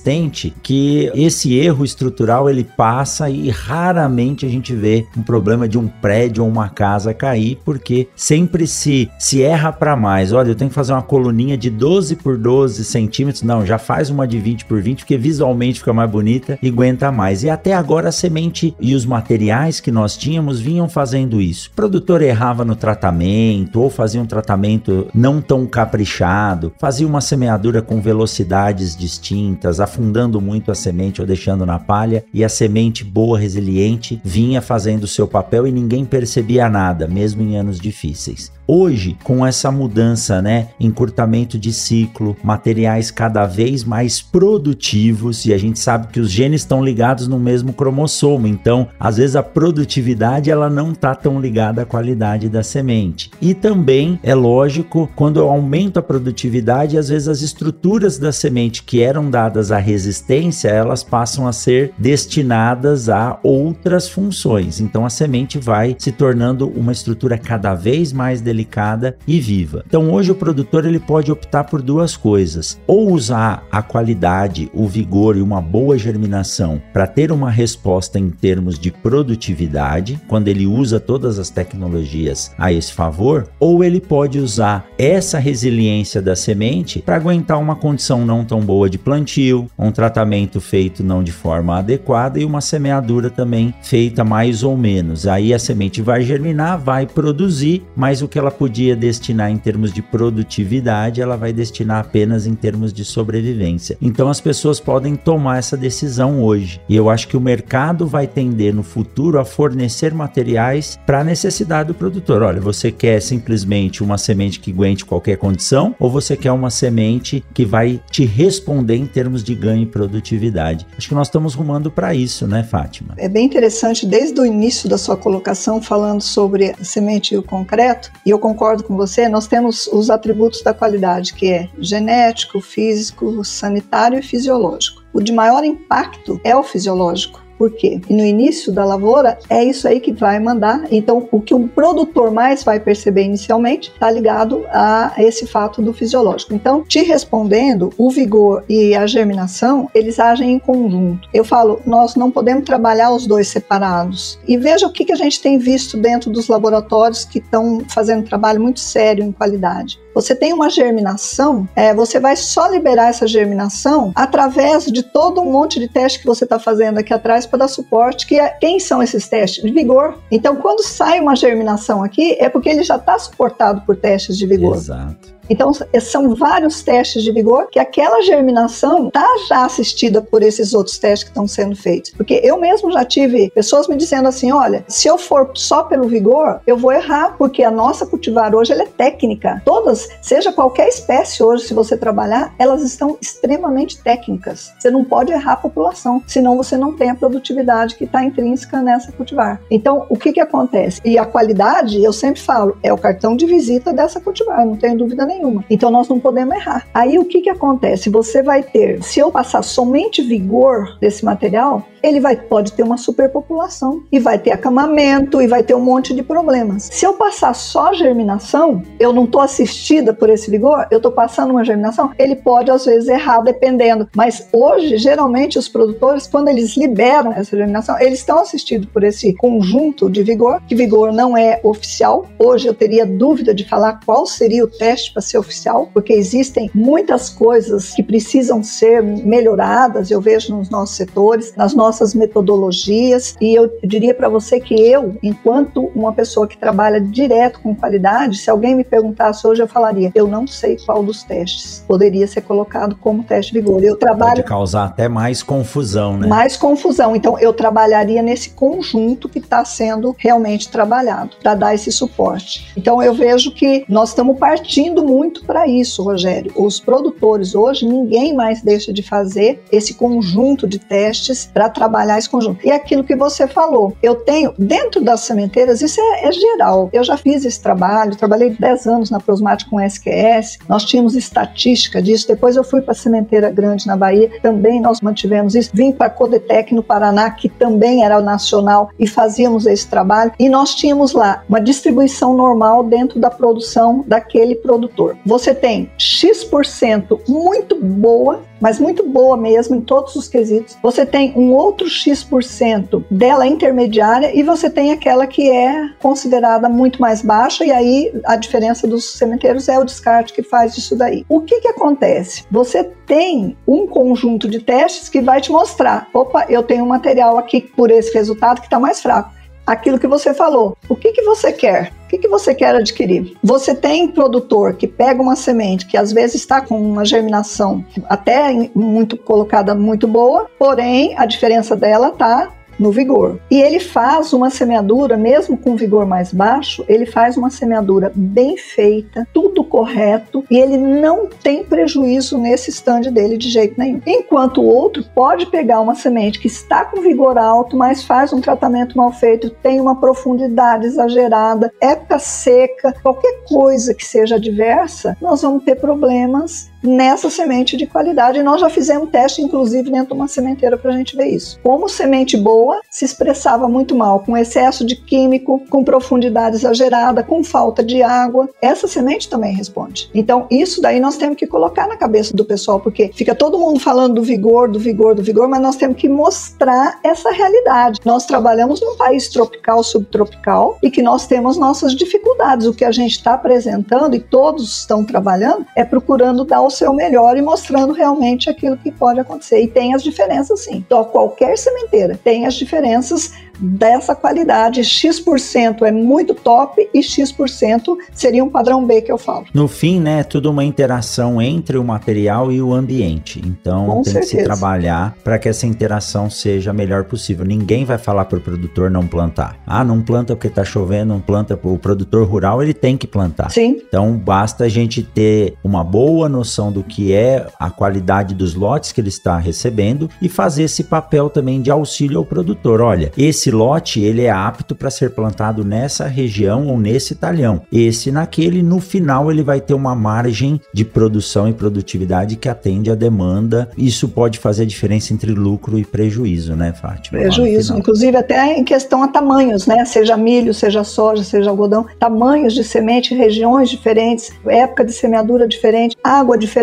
que esse erro estrutural ele passa e raramente a gente vê um problema de um prédio ou uma casa cair, porque sempre se se erra para mais. Olha, eu tenho que fazer uma coluninha de 12 por 12 centímetros. Não, já faz uma de 20 por 20, porque visualmente fica mais bonita e aguenta mais. E até agora a semente e os materiais que nós tínhamos vinham fazendo isso. O produtor errava no tratamento ou fazia um tratamento não tão caprichado, fazia uma semeadura com velocidades distintas, afundando muito a semente ou deixando na palha, e a semente boa, resiliente, vinha fazendo seu papel e ninguém percebia nada, mesmo em anos difíceis. Hoje, com essa mudança, né, encurtamento de ciclo, materiais cada vez mais produtivos, e a gente sabe que os genes estão ligados no mesmo cromossomo, então, às vezes a produtividade ela não está tão ligada à qualidade da semente. E também é lógico, quando eu aumento a produtividade, às vezes as estruturas da semente que eram dadas à resistência, elas passam a ser destinadas a outras funções. Então a semente vai se tornando uma estrutura cada vez mais delicada delicada e viva. Então hoje o produtor ele pode optar por duas coisas: ou usar a qualidade, o vigor e uma boa germinação para ter uma resposta em termos de produtividade, quando ele usa todas as tecnologias a esse favor, ou ele pode usar essa resiliência da semente para aguentar uma condição não tão boa de plantio, um tratamento feito não de forma adequada e uma semeadura também feita mais ou menos. Aí a semente vai germinar, vai produzir, mas o que ela podia destinar em termos de produtividade, ela vai destinar apenas em termos de sobrevivência. Então as pessoas podem tomar essa decisão hoje. E eu acho que o mercado vai tender no futuro a fornecer materiais para a necessidade do produtor. Olha, você quer simplesmente uma semente que aguente qualquer condição ou você quer uma semente que vai te responder em termos de ganho e produtividade? Acho que nós estamos rumando para isso, né, Fátima? É bem interessante desde o início da sua colocação falando sobre a semente e o concreto, e eu concordo com você, nós temos os atributos da qualidade, que é genético, físico, sanitário e fisiológico. O de maior impacto é o fisiológico. Por quê? E no início da lavoura é isso aí que vai mandar. Então, o que o produtor mais vai perceber inicialmente está ligado a esse fato do fisiológico. Então, te respondendo, o vigor e a germinação, eles agem em conjunto. Eu falo, nós não podemos trabalhar os dois separados. E veja o que, que a gente tem visto dentro dos laboratórios que estão fazendo um trabalho muito sério em qualidade. Você tem uma germinação, é, você vai só liberar essa germinação através de todo um monte de teste que você está fazendo aqui atrás para dar suporte. Que é, quem são esses testes? De vigor. Então, quando sai uma germinação aqui, é porque ele já está suportado por testes de vigor. Exato. Então, são vários testes de vigor que aquela germinação está já assistida por esses outros testes que estão sendo feitos. Porque eu mesmo já tive pessoas me dizendo assim: olha, se eu for só pelo vigor, eu vou errar, porque a nossa cultivar hoje é técnica. Todas, seja qualquer espécie hoje, se você trabalhar, elas estão extremamente técnicas. Você não pode errar a população, senão você não tem a produtividade que está intrínseca nessa cultivar. Então, o que, que acontece? E a qualidade, eu sempre falo, é o cartão de visita dessa cultivar, não tenho dúvida nenhuma nenhuma. Então nós não podemos errar. Aí o que que acontece? Você vai ter, se eu passar somente vigor desse material, ele vai, pode ter uma superpopulação e vai ter acamamento e vai ter um monte de problemas. Se eu passar só germinação, eu não estou assistida por esse vigor, eu estou passando uma germinação, ele pode às vezes errar dependendo. Mas hoje, geralmente, os produtores, quando eles liberam essa germinação, eles estão assistidos por esse conjunto de vigor, que vigor não é oficial. Hoje eu teria dúvida de falar qual seria o teste para ser oficial, porque existem muitas coisas que precisam ser melhoradas, eu vejo nos nossos setores, nas nossas metodologias e eu diria para você que eu, enquanto uma pessoa que trabalha direto com qualidade, se alguém me perguntasse hoje, eu falaria: eu não sei qual dos testes poderia ser colocado como teste de vigor. Eu trabalho. Pode causar até mais confusão, né? Mais confusão. Então, eu trabalharia nesse conjunto que está sendo realmente trabalhado para dar esse suporte. Então, eu vejo que nós estamos partindo muito para isso, Rogério. Os produtores hoje, ninguém mais deixa de fazer esse conjunto de testes para trabalhar esse conjunto. E aquilo que você falou, eu tenho dentro das sementeiras, isso é, é geral. Eu já fiz esse trabalho, trabalhei 10 anos na Prosmate com SQS, nós tínhamos estatística disso. Depois eu fui para a sementeira grande na Bahia, também nós mantivemos isso. Vim para a Codetec no Paraná, que também era nacional, e fazíamos esse trabalho. E nós tínhamos lá uma distribuição normal dentro da produção daquele produtor. Você tem X% muito boa mas muito boa mesmo em todos os quesitos. Você tem um outro X% dela intermediária e você tem aquela que é considerada muito mais baixa, e aí a diferença dos cemitérios é o descarte que faz isso daí. O que, que acontece? Você tem um conjunto de testes que vai te mostrar: opa, eu tenho um material aqui por esse resultado que está mais fraco aquilo que você falou. O que, que você quer? O que, que você quer adquirir? Você tem produtor que pega uma semente que às vezes está com uma germinação até muito colocada muito boa, porém a diferença dela está no vigor. E ele faz uma semeadura, mesmo com vigor mais baixo, ele faz uma semeadura bem feita, tudo correto, e ele não tem prejuízo nesse stand dele de jeito nenhum. Enquanto o outro pode pegar uma semente que está com vigor alto, mas faz um tratamento mal feito, tem uma profundidade exagerada, época seca, qualquer coisa que seja adversa, nós vamos ter problemas nessa semente de qualidade. E nós já fizemos teste, inclusive, dentro de uma sementeira para a gente ver isso. Como semente boa se expressava muito mal, com excesso de químico, com profundidade exagerada, com falta de água. Essa semente também responde. Então, isso daí nós temos que colocar na cabeça do pessoal, porque fica todo mundo falando do vigor, do vigor, do vigor, mas nós temos que mostrar essa realidade. Nós trabalhamos num país tropical, subtropical, e que nós temos nossas dificuldades. O que a gente está apresentando, e todos estão trabalhando, é procurando dar o seu melhor e mostrando realmente aquilo que pode acontecer. E tem as diferenças sim. Então, qualquer sementeira tem as diferenças dessa qualidade. X% é muito top e X% seria um padrão B que eu falo. No fim, né, é tudo uma interação entre o material e o ambiente. Então Com tem certeza. que se trabalhar para que essa interação seja a melhor possível. Ninguém vai falar para o produtor não plantar. Ah, não planta porque está chovendo, não planta. O produtor rural ele tem que plantar. Sim. Então basta a gente ter uma boa noção do que é a qualidade dos lotes que ele está recebendo e fazer esse papel também de auxílio ao produtor. Olha, esse esse lote ele é apto para ser plantado nessa região ou nesse talhão. Esse naquele, no final ele vai ter uma margem de produção e produtividade que atende à demanda. Isso pode fazer a diferença entre lucro e prejuízo, né, Fátima? Prejuízo, inclusive até em questão a tamanhos, né? Seja milho, seja soja, seja algodão, tamanhos de semente, regiões diferentes, época de semeadura diferente, água diferente,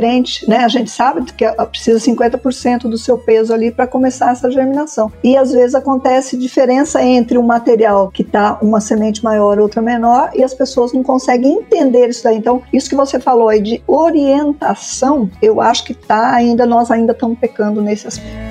né? A gente sabe que precisa 50% do seu peso ali para começar essa germinação. E às vezes acontece diferente diferença entre um material que está uma semente maior outra menor e as pessoas não conseguem entender isso daí. Então, isso que você falou aí de orientação, eu acho que tá ainda nós ainda estamos pecando nesse aspecto.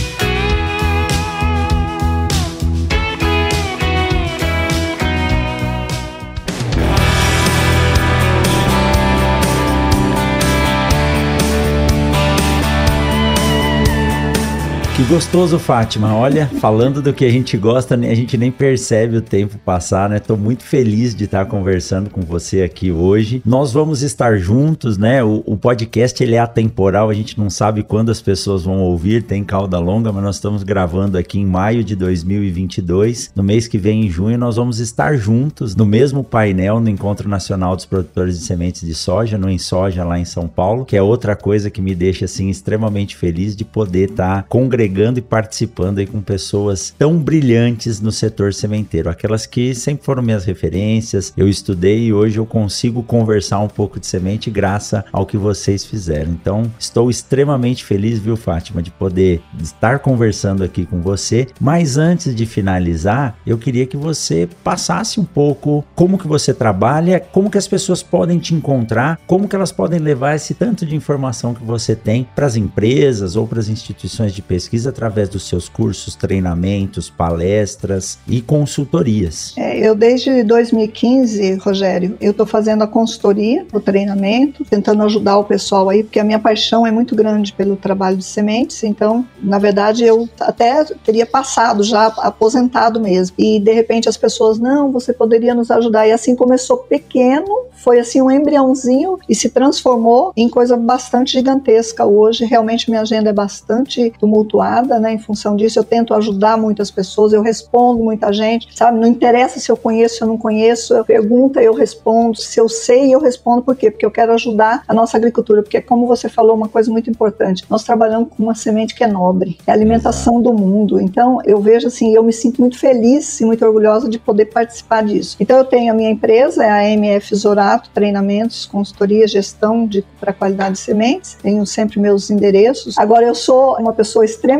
Que gostoso, Fátima. Olha, falando do que a gente gosta, a gente nem percebe o tempo passar, né? Tô muito feliz de estar conversando com você aqui hoje. Nós vamos estar juntos, né? O, o, podcast ele é atemporal, a gente não sabe quando as pessoas vão ouvir, tem cauda longa, mas nós estamos gravando aqui em maio de 2022. No mês que vem, em junho, nós vamos estar juntos no mesmo painel no Encontro Nacional dos Produtores de Sementes de Soja, no Ensoja lá em São Paulo, que é outra coisa que me deixa assim extremamente feliz de poder estar congregando agregando e participando aí com pessoas tão brilhantes no setor sementeiro, aquelas que sempre foram minhas referências, eu estudei e hoje eu consigo conversar um pouco de semente graças ao que vocês fizeram. Então, estou extremamente feliz, viu, Fátima, de poder estar conversando aqui com você. Mas antes de finalizar, eu queria que você passasse um pouco como que você trabalha, como que as pessoas podem te encontrar, como que elas podem levar esse tanto de informação que você tem para as empresas ou para as instituições de pesquisa através dos seus cursos, treinamentos, palestras e consultorias. É, eu desde 2015, Rogério, eu estou fazendo a consultoria, o treinamento, tentando ajudar o pessoal aí, porque a minha paixão é muito grande pelo trabalho de sementes, então, na verdade, eu até teria passado já aposentado mesmo. E de repente as pessoas, não, você poderia nos ajudar. E assim começou pequeno, foi assim um embriãozinho e se transformou em coisa bastante gigantesca hoje. Realmente minha agenda é bastante tumultuada, né? Em função disso, eu tento ajudar muitas pessoas, eu respondo muita gente, sabe? Não interessa se eu conheço, se eu não conheço, eu pergunto, eu respondo, se eu sei, eu respondo, por quê? Porque eu quero ajudar a nossa agricultura, porque como você falou, uma coisa muito importante, nós trabalhamos com uma semente que é nobre, é a alimentação do mundo. Então, eu vejo assim, eu me sinto muito feliz e muito orgulhosa de poder participar disso. Então, eu tenho a minha empresa, é a MF Zorato Treinamentos, Consultoria, Gestão para Qualidade de Sementes, tenho sempre meus endereços. Agora, eu sou uma pessoa extremamente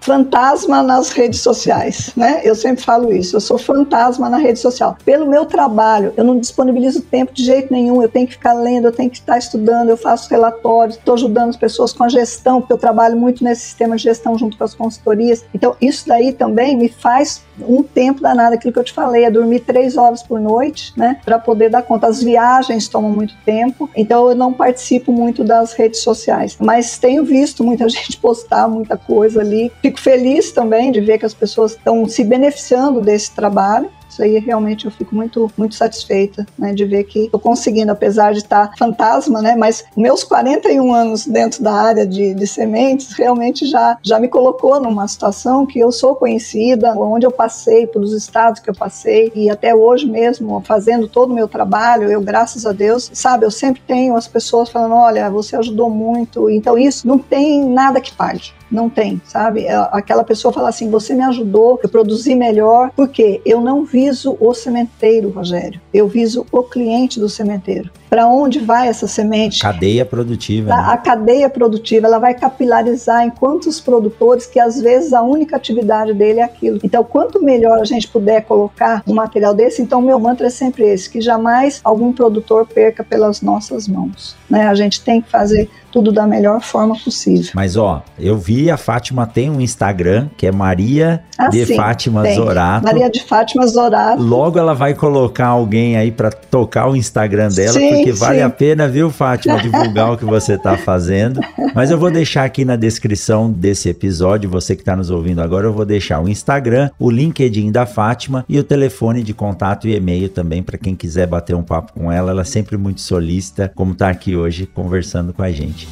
fantasma nas redes sociais, né? Eu sempre falo isso, eu sou fantasma na rede social. Pelo meu trabalho, eu não disponibilizo tempo de jeito nenhum, eu tenho que ficar lendo, eu tenho que estar estudando, eu faço relatórios, estou ajudando as pessoas com a gestão, porque eu trabalho muito nesse sistema de gestão junto com as consultorias. Então, isso daí também me faz um tempo danado, aquilo que eu te falei, é dormir três horas por noite, né, para poder dar conta. As viagens tomam muito tempo, então eu não participo muito das redes sociais, mas tenho visto muita gente postar muita coisa ali. Fico feliz também de ver que as pessoas estão se beneficiando desse trabalho. Isso aí realmente eu fico muito, muito satisfeita, né, de ver que estou conseguindo, apesar de estar fantasma, né, mas meus 41 anos dentro da área de, de sementes realmente já, já me colocou numa situação que eu sou conhecida, onde eu passei, pelos estados que eu passei, e até hoje mesmo, fazendo todo o meu trabalho, eu, graças a Deus, sabe, eu sempre tenho as pessoas falando, olha, você ajudou muito, então isso não tem nada que pague não tem, sabe? Aquela pessoa fala assim: você me ajudou, eu produzi melhor, porque eu não viso o sementeiro, Rogério, eu viso o cliente do sementeiro. Para onde vai essa semente? Cadeia produtiva. A, né? a cadeia produtiva, ela vai capilarizar em quantos produtores que às vezes a única atividade dele é aquilo. Então, quanto melhor a gente puder colocar um material desse, então meu mantra é sempre esse: que jamais algum produtor perca pelas nossas mãos. Né? A gente tem que fazer tudo da melhor forma possível. Mas ó, eu vi a Fátima tem um Instagram que é Maria ah, de sim, Fátima tem. Zorato. Maria de Fátima Zorato. Logo ela vai colocar alguém aí para tocar o Instagram dela, sim, porque sim. vale a pena, viu, Fátima, divulgar o que você está fazendo. Mas eu vou deixar aqui na descrição desse episódio, você que está nos ouvindo agora, eu vou deixar o Instagram, o LinkedIn da Fátima e o telefone de contato e e-mail também para quem quiser bater um papo com ela. Ela é sempre muito solista, como está aqui hoje conversando com a gente.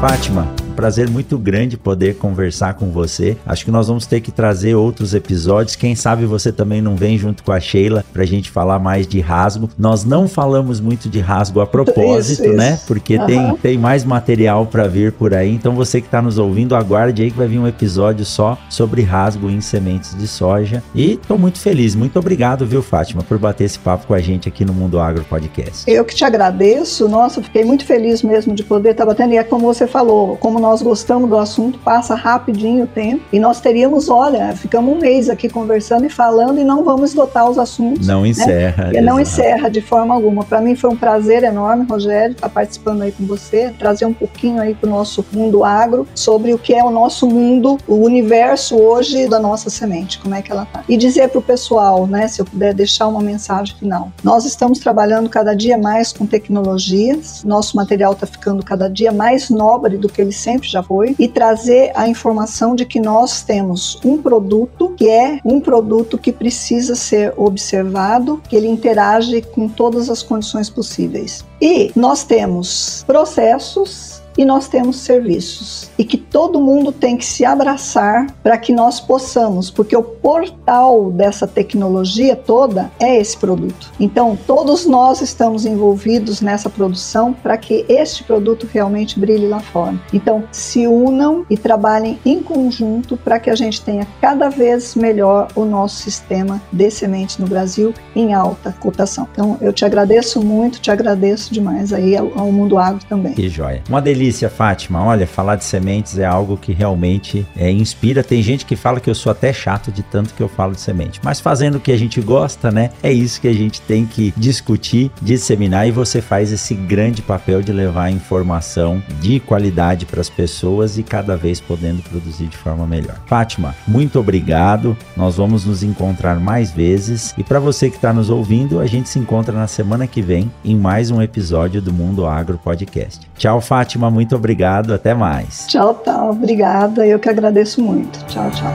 Fátima, prazer muito grande poder conversar com você. Acho que nós vamos ter que trazer outros episódios. Quem sabe você também não vem junto com a Sheila para a gente falar mais de rasgo. Nós não falamos muito de rasgo a propósito, isso, né? Porque uhum. tem, tem mais material para vir por aí. Então você que está nos ouvindo, aguarde aí que vai vir um episódio só sobre rasgo em sementes de soja. E estou muito feliz. Muito obrigado, viu, Fátima, por bater esse papo com a gente aqui no Mundo Agro Podcast. Eu que te agradeço. Nossa, fiquei muito feliz mesmo de poder estar batendo. E é como você falou, como nós nós gostamos do assunto, passa rapidinho o tempo e nós teríamos, olha, ficamos um mês aqui conversando e falando e não vamos esgotar os assuntos. Não né? encerra. Né? Não encerra de forma alguma. Para mim foi um prazer enorme, Rogério, estar participando aí com você, trazer um pouquinho aí para o nosso mundo agro sobre o que é o nosso mundo, o universo hoje da nossa semente, como é que ela tá. E dizer para o pessoal, né, se eu puder deixar uma mensagem final. Nós estamos trabalhando cada dia mais com tecnologias, nosso material está ficando cada dia mais nobre do que ele sempre sempre já foi, e trazer a informação de que nós temos um produto que é um produto que precisa ser observado, que ele interage com todas as condições possíveis. E nós temos processos e nós temos serviços. E que todo mundo tem que se abraçar para que nós possamos, porque o portal dessa tecnologia toda é esse produto. Então, todos nós estamos envolvidos nessa produção para que este produto realmente brilhe lá fora. Então, se unam e trabalhem em conjunto para que a gente tenha cada vez melhor o nosso sistema de sementes no Brasil em alta cotação. Então, eu te agradeço muito, te agradeço demais aí ao, ao Mundo Agro também. Que joia. Uma delícia, Fátima. Olha, falar de sementes é algo que realmente é, inspira. Tem gente que fala que eu sou até chato de tanto que eu falo de semente. Mas fazendo o que a gente gosta, né? É isso que a gente tem que discutir, disseminar e você faz esse grande papel de levar informação de qualidade para as pessoas e cada vez podendo produzir de forma melhor. Fátima, muito obrigado. Nós vamos nos encontrar mais vezes e para você que está nos ouvindo, a gente se encontra na semana que vem em mais um episódio do Mundo Agro Podcast. Tchau, Fátima, muito obrigado. Até mais. Tchau, tchau. Obrigada. Eu que agradeço muito. Tchau, tchau.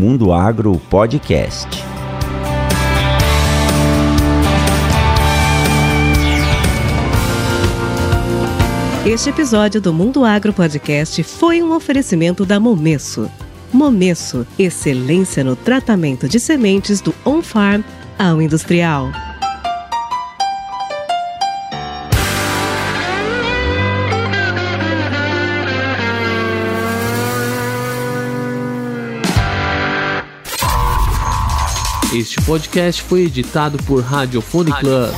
Mundo Agro Podcast. Este episódio do Mundo Agro Podcast foi um oferecimento da Momesso. Momesso, excelência no tratamento de sementes do on-farm ao industrial. Este podcast foi editado por Radiofone Club.